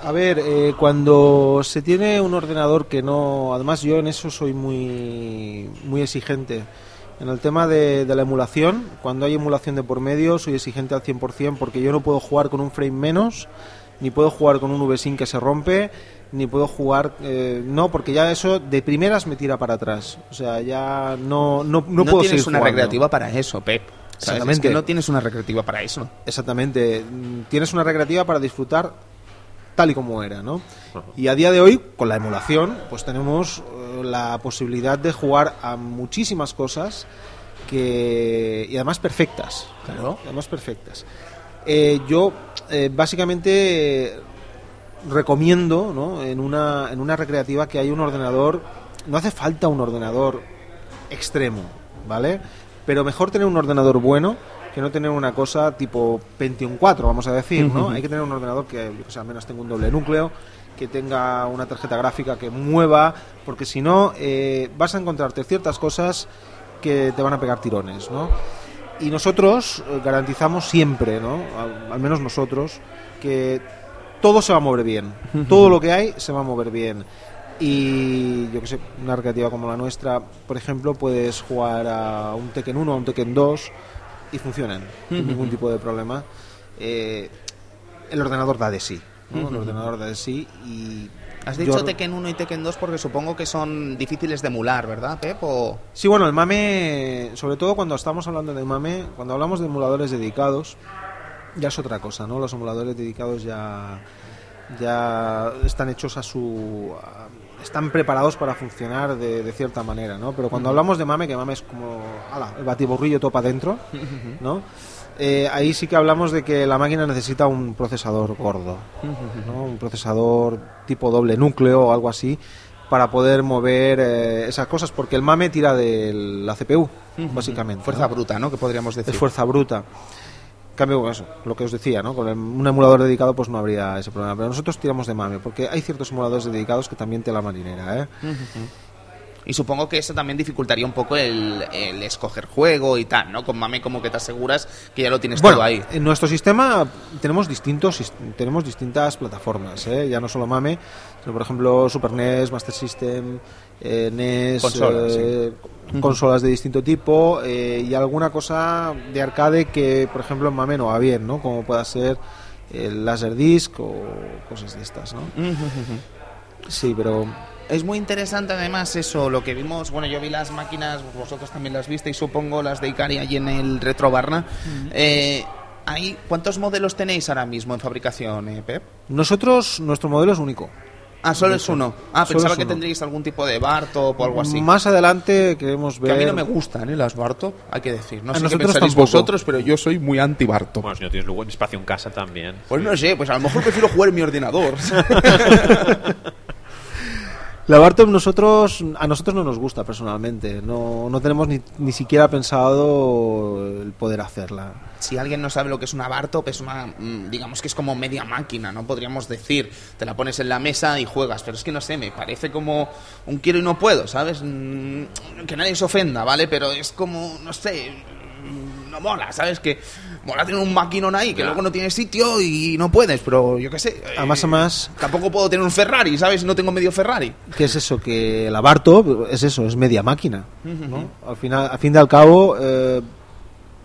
A ver, eh, cuando se tiene un ordenador que no... Además yo en eso soy muy, muy exigente. En el tema de, de la emulación, cuando hay emulación de por medio, soy exigente al 100% porque yo no puedo jugar con un frame menos, ni puedo jugar con un VSync que se rompe, ni puedo jugar... eh, no, porque ya eso de primeras me tira para atrás. O sea, ya no, no, no, puedo tienes seguir una jugando. recreativa para eso, Pep. Exactamente. que no tienes una recreativa para eso. Exactamente. Tienes una recreativa para disfrutar tal y como era, ¿no? Y a día de hoy, con la emulación, pues tenemos eh, la posibilidad de jugar a muchísimas cosas que y además perfectas. Claro. Y Además perfectas. Eh, yo eh, básicamente recomiendo, ¿no? En una en una recreativa que hay un ordenador. No hace falta un ordenador extremo, ¿vale? Pero mejor tener un ordenador bueno que no tener una cosa tipo Pentium 4, vamos a decir, ¿no? Hay que tener un ordenador que, yo que sé, al menos tenga un doble núcleo, que tenga una tarjeta gráfica que mueva, porque si no eh, vas a encontrarte ciertas cosas que te van a pegar tirones, ¿no? Y nosotros eh, garantizamos siempre, ¿no? Al, al menos nosotros, que todo se va a mover bien. Todo lo que hay se va a mover bien. Y yo que sé, una recreativa como la nuestra, por ejemplo, puedes jugar a un Tekken 1 o un Tekken 2 y funcionan, sin ningún tipo de problema. Eh, el ordenador da de sí. ¿no? El ordenador da de sí y. Has yo- dicho Tekken 1 y Tekken 2 porque supongo que son difíciles de emular, ¿verdad, Pep? O... Sí, bueno, el mame, sobre todo cuando estamos hablando de mame, cuando hablamos de emuladores dedicados, ya es otra cosa, ¿no? Los emuladores dedicados ya, ya están hechos a su... a- están preparados para funcionar de, de cierta manera, ¿no? Pero cuando hablamos de mame, que mame es como, ala, el batiburrillo topa adentro, ¿no? Eh, ahí sí que hablamos de que la máquina necesita un procesador gordo, ¿no? un procesador tipo doble núcleo o algo así para poder mover eh, esas cosas, porque el mame tira de la CPU, básicamente. Fuerza ¿no? bruta, ¿no? Que podríamos decir. Es fuerza bruta. Cambio, eso, lo que os decía, ¿no? Con un emulador dedicado pues no habría ese problema. Pero nosotros tiramos de mame, porque hay ciertos emuladores dedicados que también te la marinera, ¿eh? Y supongo que eso también dificultaría un poco el, el escoger juego y tal, ¿no? Con Mame como que te aseguras que ya lo tienes Bueno, todo ahí. en nuestro sistema tenemos distintos tenemos distintas plataformas, ¿eh? ya no solo MAME, sino por ejemplo Super NES, Master System, eh, NES, Consolas, eh, consolas de distinto tipo eh, y alguna cosa de arcade que por ejemplo en MAME no va bien, ¿no? Como pueda ser el Laserdisc o cosas de estas, ¿no? Sí, pero Es muy interesante además eso, lo que vimos, bueno, yo vi las máquinas, vosotros también las visteis, supongo, las de Ikari allí en el Retro Barna. Eh, ahí, ¿Cuántos modelos tenéis ahora mismo en fabricación, eh, Pep? nosotros nuestro modelo es único. Ah, solo es uno. Ah, Solo pensaba que uno. tendríais algún tipo de Bartop o algo así. Más adelante queremos que ver a mí no me gustan, ¿eh? Las Bartop, hay que decir. No A sé qué tampoco. vosotros, pero yo soy muy anti-Bartop. Bueno, si no tienes lugar espacio en casa también. Pues no sé, pues a lo mejor prefiero jugar en mi ordenador. La Bartop nosotros, a nosotros no nos gusta personalmente, no, no tenemos ni, ni siquiera pensado el poder hacerla. si alguien no sabe lo que es una Bartop, es una, mm, digamos que es como media máquina, ¿no? Podríamos decir, te la pones en la mesa y juegas, pero es que no sé, me parece como un quiero y no puedo, ¿sabes? Mm, Que nadie se ofenda, ¿vale? Pero es como, no sé, no mola, ¿sabes? Que mola tener un maquinón ahí, que luego no tienes sitio y no puedes, pero yo qué sé. eh, Además, además, Tampoco puedo tener un Ferrari, ¿sabes? No tengo medio Ferrari. ¿qué es eso? Que la Bartop es eso, es media máquina. ¿no? Al final, al fin y al cabo, eh,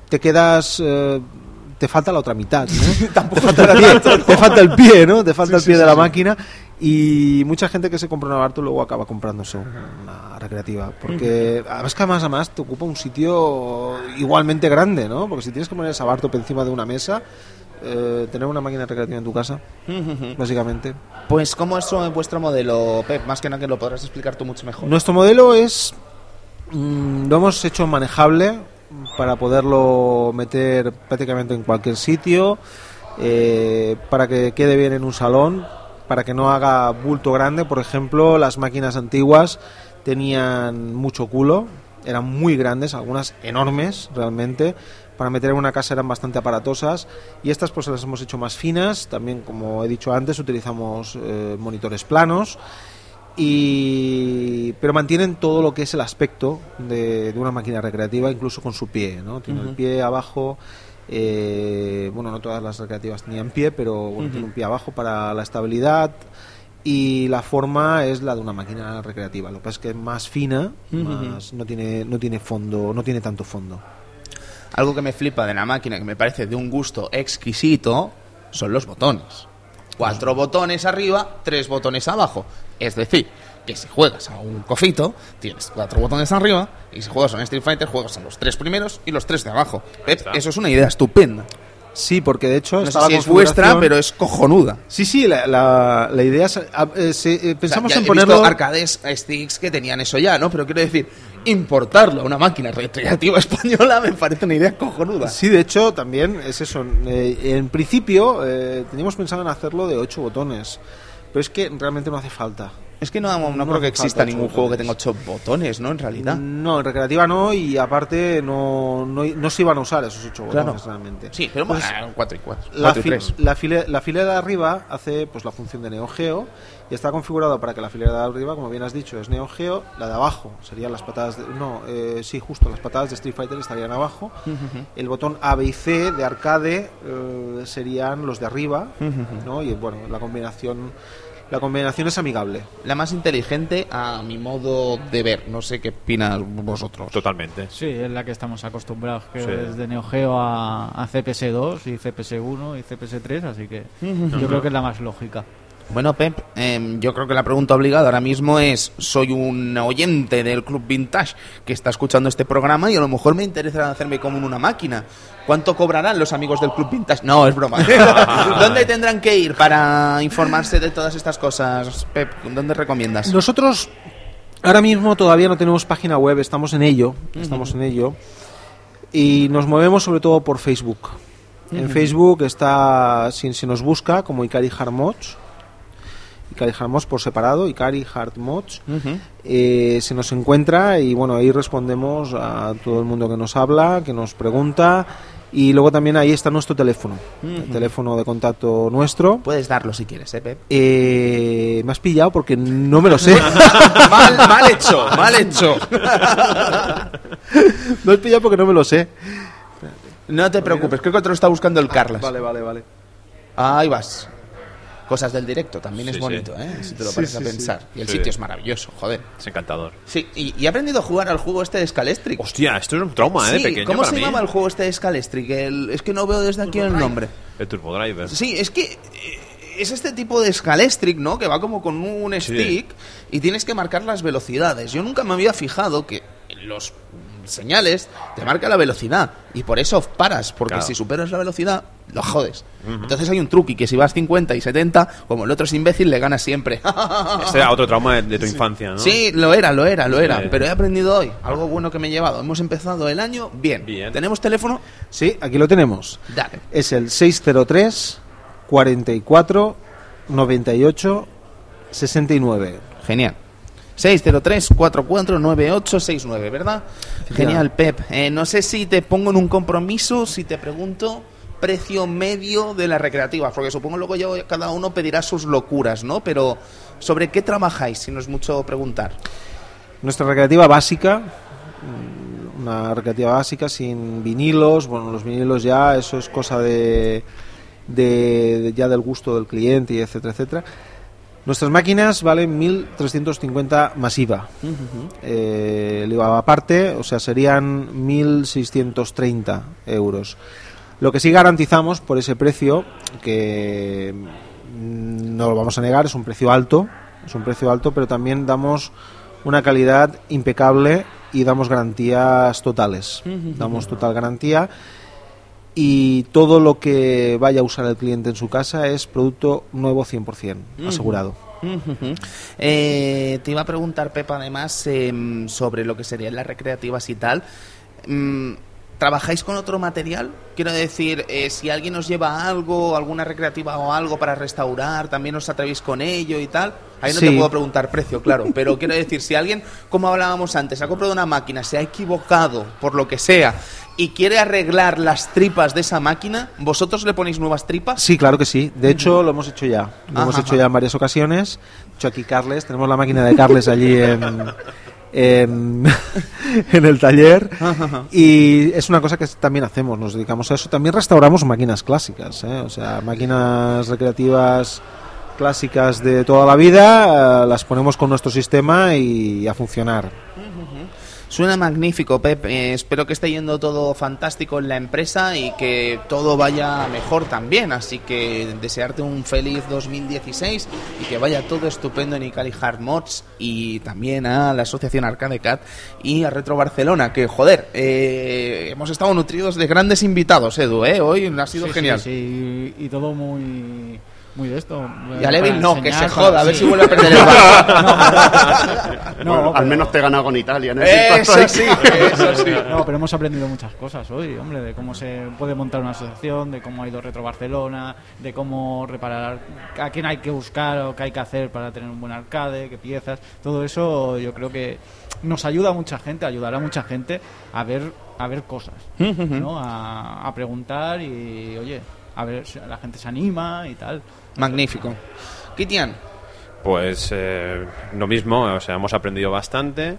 te quedas... eh, te falta la otra mitad, ¿no? Tampoco te, falta el pie, te falta el pie, ¿no? Te falta el pie de la máquina y mucha gente que se compra una Bartop luego acaba comprándose una recreativa porque además que además, además te ocupa un sitio igualmente grande, ¿no? Porque si tienes que poner esa Bartop encima de una mesa, eh, tener una máquina recreativa en tu casa, básicamente. Pues, ¿cómo es vuestro modelo, Pep? Más que nada que lo podrás explicar tú mucho mejor. Nuestro modelo es. mm, lo hemos hecho manejable para poderlo meter prácticamente en cualquier sitio, eh, para que quede bien en un salón, para que no haga bulto grande. Por ejemplo, las máquinas antiguas tenían mucho culo, eran muy grandes, algunas enormes realmente. Para meter en una casa eran bastante aparatosas y estas pues las hemos hecho más finas. También, como he dicho antes, utilizamos eh, monitores planos y pero mantienen todo lo que es el aspecto de, de una máquina recreativa incluso con su pie no tiene el pie abajo eh, bueno no todas las recreativas tenían pie pero bueno, tiene un pie abajo para la estabilidad y la forma es la de una máquina recreativa lo que pasa es que es más fina más no tiene no tiene fondo no tiene tanto fondo Algo que me flipa de la máquina, que me parece de un gusto exquisito, son los botones. Cuatro botones arriba, tres botones abajo. Es decir, que si juegas a un cofito, tienes cuatro botones arriba, y si juegas a un Street Fighter, juegas a los tres primeros y los tres de abajo. Pep, eso es una idea estupenda. sí porque de hecho No sé está la si es vuestra, pero es cojonuda. sí sí la, la, la idea es a- eh, se- eh, pensamos O sea, ya en he visto ponerlo arcades sticks que tenían eso ya, ¿no? Pero quiero decir, importarlo a una máquina recreativa española me parece una idea cojonuda. Sí, de hecho, también es eso. Eh, en principio, eh, teníamos pensado en hacerlo de 8 botones, pero es que realmente no hace falta. Es que no, no, No creo que exista ningún ocho juego que tenga ocho botones, ¿no? En realidad. No, en recreativa no, y aparte no, no, no se iban a usar esos 8 Claro. botones realmente. Sí, pero Entonces, bueno, 4 y 4. la, fi- la, file- la filera de arriba hace pues la función de Neo Geo y está configurado para que la filera de arriba, como bien has dicho, es Neo Geo, la de abajo serían las patadas de, no, eh, sí, justo las patadas de Street Fighter estarían abajo. El botón A, B y C de arcade eh, serían los de arriba, ¿no? Y bueno, la combinación La combinación es amigable. La más inteligente a mi modo de ver. No sé qué opinas vosotros. Totalmente. Sí, es la que estamos acostumbrados, que Sí. es de Neo Geo a, a CPS2 y CPS1 y CPS3, así que yo creo que es la más lógica. Bueno, Pep, em, yo creo que la pregunta obligada ahora mismo es, soy un oyente del Club Vintage que está escuchando este programa y a lo mejor me interesa hacerme como una máquina. ¿Cuánto cobrarán los amigos del Club Vintage? No, es broma. ¿Dónde tendrán que ir para informarse de todas estas cosas, Pep? ¿Dónde recomiendas? Nosotros ahora mismo todavía no tenemos página web, estamos en ello, estamos en ello. Y nos movemos sobre todo por Facebook. En Facebook está, si, si nos busca, como Ikari Hard Hard Mods por separado, Ikari Hard Mods, eh, se nos encuentra y bueno, ahí respondemos a todo el mundo que nos habla, que nos pregunta. Y luego también ahí está nuestro teléfono, el teléfono de contacto nuestro. Puedes darlo si quieres, ¿eh, Pep? Eh, me has pillado porque no me lo sé. mal, mal hecho, mal hecho. me has pillado porque no me lo sé. No te preocupes, creo que te lo está buscando el Carlas. Vale, vale, vale. Ahí vas. Cosas del directo, también es Sí, bonito, ¿eh? Si te lo sí, a sí. pensar. Y el Sí. sitio es maravilloso, joder. Es encantador. Sí, y, y he aprendido a jugar al juego este de Scalestric. Hostia, esto es un trauma, ¿eh? Pequeño ¿Cómo para se mí. llamaba el juego este de Scalestric? El- es que no veo desde aquí el nombre. El Turbo Driver. Sí, es que eh, es este tipo de Scalestric, ¿no? Que va como con un Sí. stick y tienes que marcar las velocidades. Yo nunca me había fijado que los señales te marca la velocidad y por eso paras, porque Claro. si superas la velocidad, lo jodes. Entonces hay un truqui que si vas 50 y 70, como el otro es imbécil, le ganas siempre. Este era otro trauma de, de tu infancia, ¿no? Sí, lo era, lo era, lo era. Sí. Pero he aprendido hoy algo bueno que me he llevado. Hemos empezado el año bien. Bien. ¿Tenemos teléfono? Sí, aquí lo tenemos. Dale. Es el 603 44 98 69. Genial. 603-449869, ¿verdad? Genial, Pep. Eh, no sé si te pongo en un compromiso, si te pregunto precio medio de las recreativas, porque supongo luego yo, cada uno pedirá sus locuras, ¿no? Pero ¿sobre qué trabajáis, si no es mucho preguntar? Nuestra recreativa básica, mm, una recreativa básica sin vinilos, bueno, los vinilos ya, eso es cosa de, de- de- ya del gusto del cliente y etcétera, etcétera. Nuestras máquinas valen 1.350 masiva. Eh, el IVA aparte, o sea, serían 1.630 euros. Lo que sí garantizamos por ese precio, que mm, no lo vamos a negar, es un precio alto, es un precio alto, pero también damos una calidad impecable y damos garantías totales. Damos total garantía y todo lo que vaya a usar el cliente en su casa es producto nuevo 100%, asegurado. Ujujú. Eh, te iba a preguntar, Pepa, además, em, sobre lo que serían las recreativas y tal. Mm, ¿Trabajáis con otro material? Quiero decir, eh, si alguien os lleva algo, alguna recreativa o algo para restaurar, también os atrevéis con ello y tal. Ahí no te puedo preguntar precio, claro, pero quiero decir, si alguien, como hablábamos antes, ha comprado una máquina, se ha equivocado por lo que sea y quiere arreglar las tripas de esa máquina, ¿vosotros le ponéis nuevas tripas? Sí, claro que sí. De hecho, lo hemos hecho ya. Lo hemos hecho ajá. ya en varias ocasiones. De hecho, aquí Carles, tenemos la máquina de Carles allí en, en, en el taller. Y es una cosa que también hacemos, nos dedicamos a eso. También restauramos máquinas clásicas, ¿eh? o sea, máquinas recreativas clásicas de toda la vida, eh, las ponemos con nuestro sistema y a funcionar. Suena magnífico, Pep. Eh, espero que esté yendo todo fantástico en la empresa y que todo vaya mejor también. Así que desearte un feliz 2016 y que vaya todo estupendo en Icali Hard Mods y también a la Asociación Arcade Cat y a Retro Barcelona. Que joder, eh, hemos estado nutridos de grandes invitados, Edu. ¿eh? Hoy ha sido Sí, genial. sí, sí, y todo muy muy de esto. Y a Levin no, que se joda, a ver sí. si vuelve a perder el bar. No, Bueno, al menos te he ganado con Italia. ¿no? Eso sí, eso sí. No, pero hemos aprendido muchas cosas hoy, hombre, de cómo se puede montar una asociación, de cómo ha ido Retro Barcelona, de cómo reparar, a quién hay que buscar o qué hay que hacer para tener un buen arcade, qué piezas. Todo eso yo creo que nos ayuda a mucha gente, ayudará a mucha gente a ver a ver cosas, ¿no? A, a preguntar y, oye, a ver si la gente se anima y tal. Magnífico. Kitian, Pues eh, lo mismo, o sea, hemos aprendido bastante.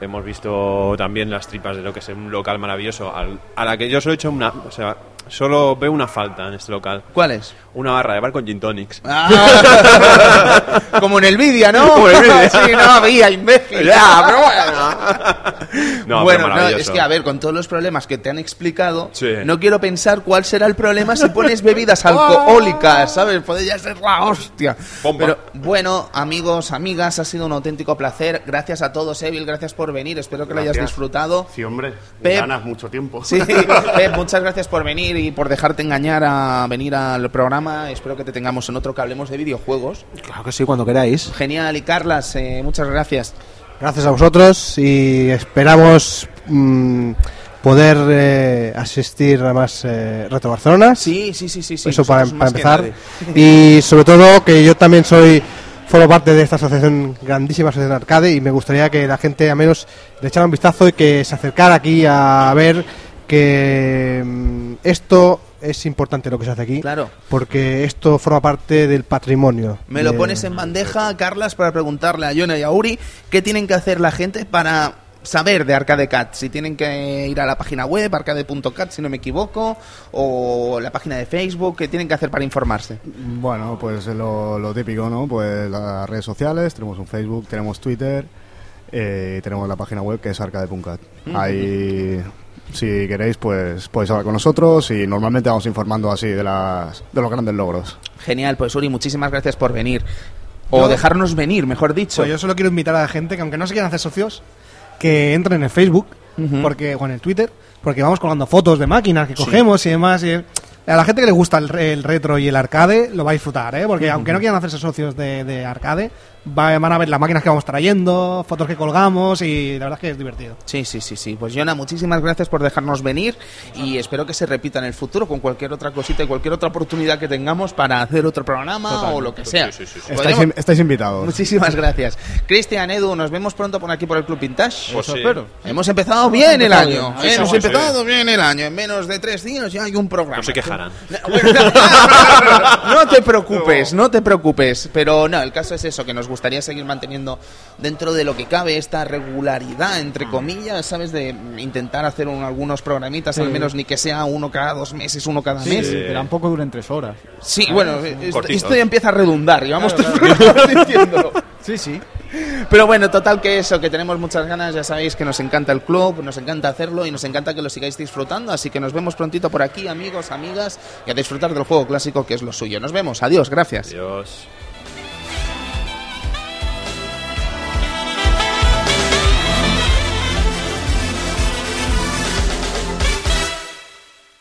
Hemos visto también las tripas de lo que es un local maravilloso, al- a la que yo solo he hecho una, o sea, Solo veo una falta en este local. ¿Cuál es? Una barra de bar con gin tonics. Ah, como en el vídeo, ¿no? Como en el sí, no había, imbécil. Ya, pero bueno. No, bueno, pero no, maravilloso. es que a ver, con todos los problemas que te han explicado, Sí. no quiero pensar cuál será el problema si pones bebidas alcohólicas, ¿sabes? Podría ser la hostia. Bomba. Pero bueno, amigos, amigas, ha sido un auténtico placer. Gracias a todos, Evil, gracias por venir. Espero que lo hayas disfrutado. Sí, hombre. Pep. Ganas mucho tiempo. Sí, Pep, muchas gracias por venir y por dejarte engañar a venir al programa. Espero que te tengamos en otro que hablemos de videojuegos. Claro que sí, cuando queráis. Genial, y Carlas, eh, muchas gracias. Gracias a vosotros y esperamos mm, poder eh, asistir a más eh, Retro Barcelona. Sí, sí, sí, sí. sí, Eso para, nosotros para empezar. Y sobre todo que yo también soy formo parte de esta asociación, grandísima asociación arcade, y me gustaría que la gente al menos le echara un vistazo y que se acercara aquí a ver que mm, esto es importante lo que se hace aquí, Claro. porque esto forma parte del patrimonio. Me lo pones en bandeja, Carlas, para preguntarle a Yona y a Uri qué tienen que hacer la gente para saber de Arcade Cat. Si tienen que ir a la página web, arcade.cat, si no me equivoco, o la página de Facebook, qué tienen que hacer para informarse. Bueno, pues lo, lo típico, ¿no? Pues las redes sociales, tenemos un Facebook, tenemos Twitter, eh, y tenemos la página web que es arcade.cat. Ahí, si queréis, pues podéis hablar con nosotros y normalmente vamos informando así de, las, de los grandes logros. Genial, pues Uri, muchísimas gracias por venir. O Yo- dejarnos venir, mejor dicho. Pues yo solo quiero invitar a la gente que aunque no se quieran hacer socios, que entren en el Facebook porque o en el Twitter, porque vamos colgando fotos de máquinas que cogemos y demás. y, a la gente que le gusta el, re- el retro y el arcade lo va a disfrutar, ¿eh? porque aunque no quieran hacerse socios de, de arcade, van a ver las máquinas que vamos trayendo, fotos que colgamos y la verdad es que es divertido. Sí, sí, sí, sí. Pues Yona, muchísimas gracias por dejarnos venir y espero que se repita en el futuro con cualquier otra cosita y cualquier otra oportunidad que tengamos para hacer otro programa o lo que sea. Sí, sí, sí, sí. Estáis, in- estáis invitados. Muchísimas gracias. Cristian, Edu, nos vemos pronto por aquí por el Club Vintage. Pues sí. Hemos empezado bien el empezado año. bien. ¿eh? Hemos sí, sí. empezado bien el año. En menos de tres días ya hay un programa. No se quejarán. no te preocupes, no te preocupes. Pero no, el caso es eso, que nos gustaría seguir manteniendo dentro de lo que cabe esta regularidad, entre comillas, ¿sabes? De intentar hacer un- algunos programitas, al menos ni que sea uno cada dos meses, uno cada mes. Sí, pero tampoco duren tres horas. Sí, bueno, esto, esto ya empieza a redundar, llevamos tres programas diciéndolo. Sí, sí. Pero bueno, total que eso, que tenemos muchas ganas, ya sabéis que nos encanta el club, nos encanta hacerlo y nos encanta que lo sigáis disfrutando, así que nos vemos prontito por aquí, amigos, amigas, y a disfrutar del juego clásico que es lo suyo. Nos vemos, adiós, gracias. Adiós.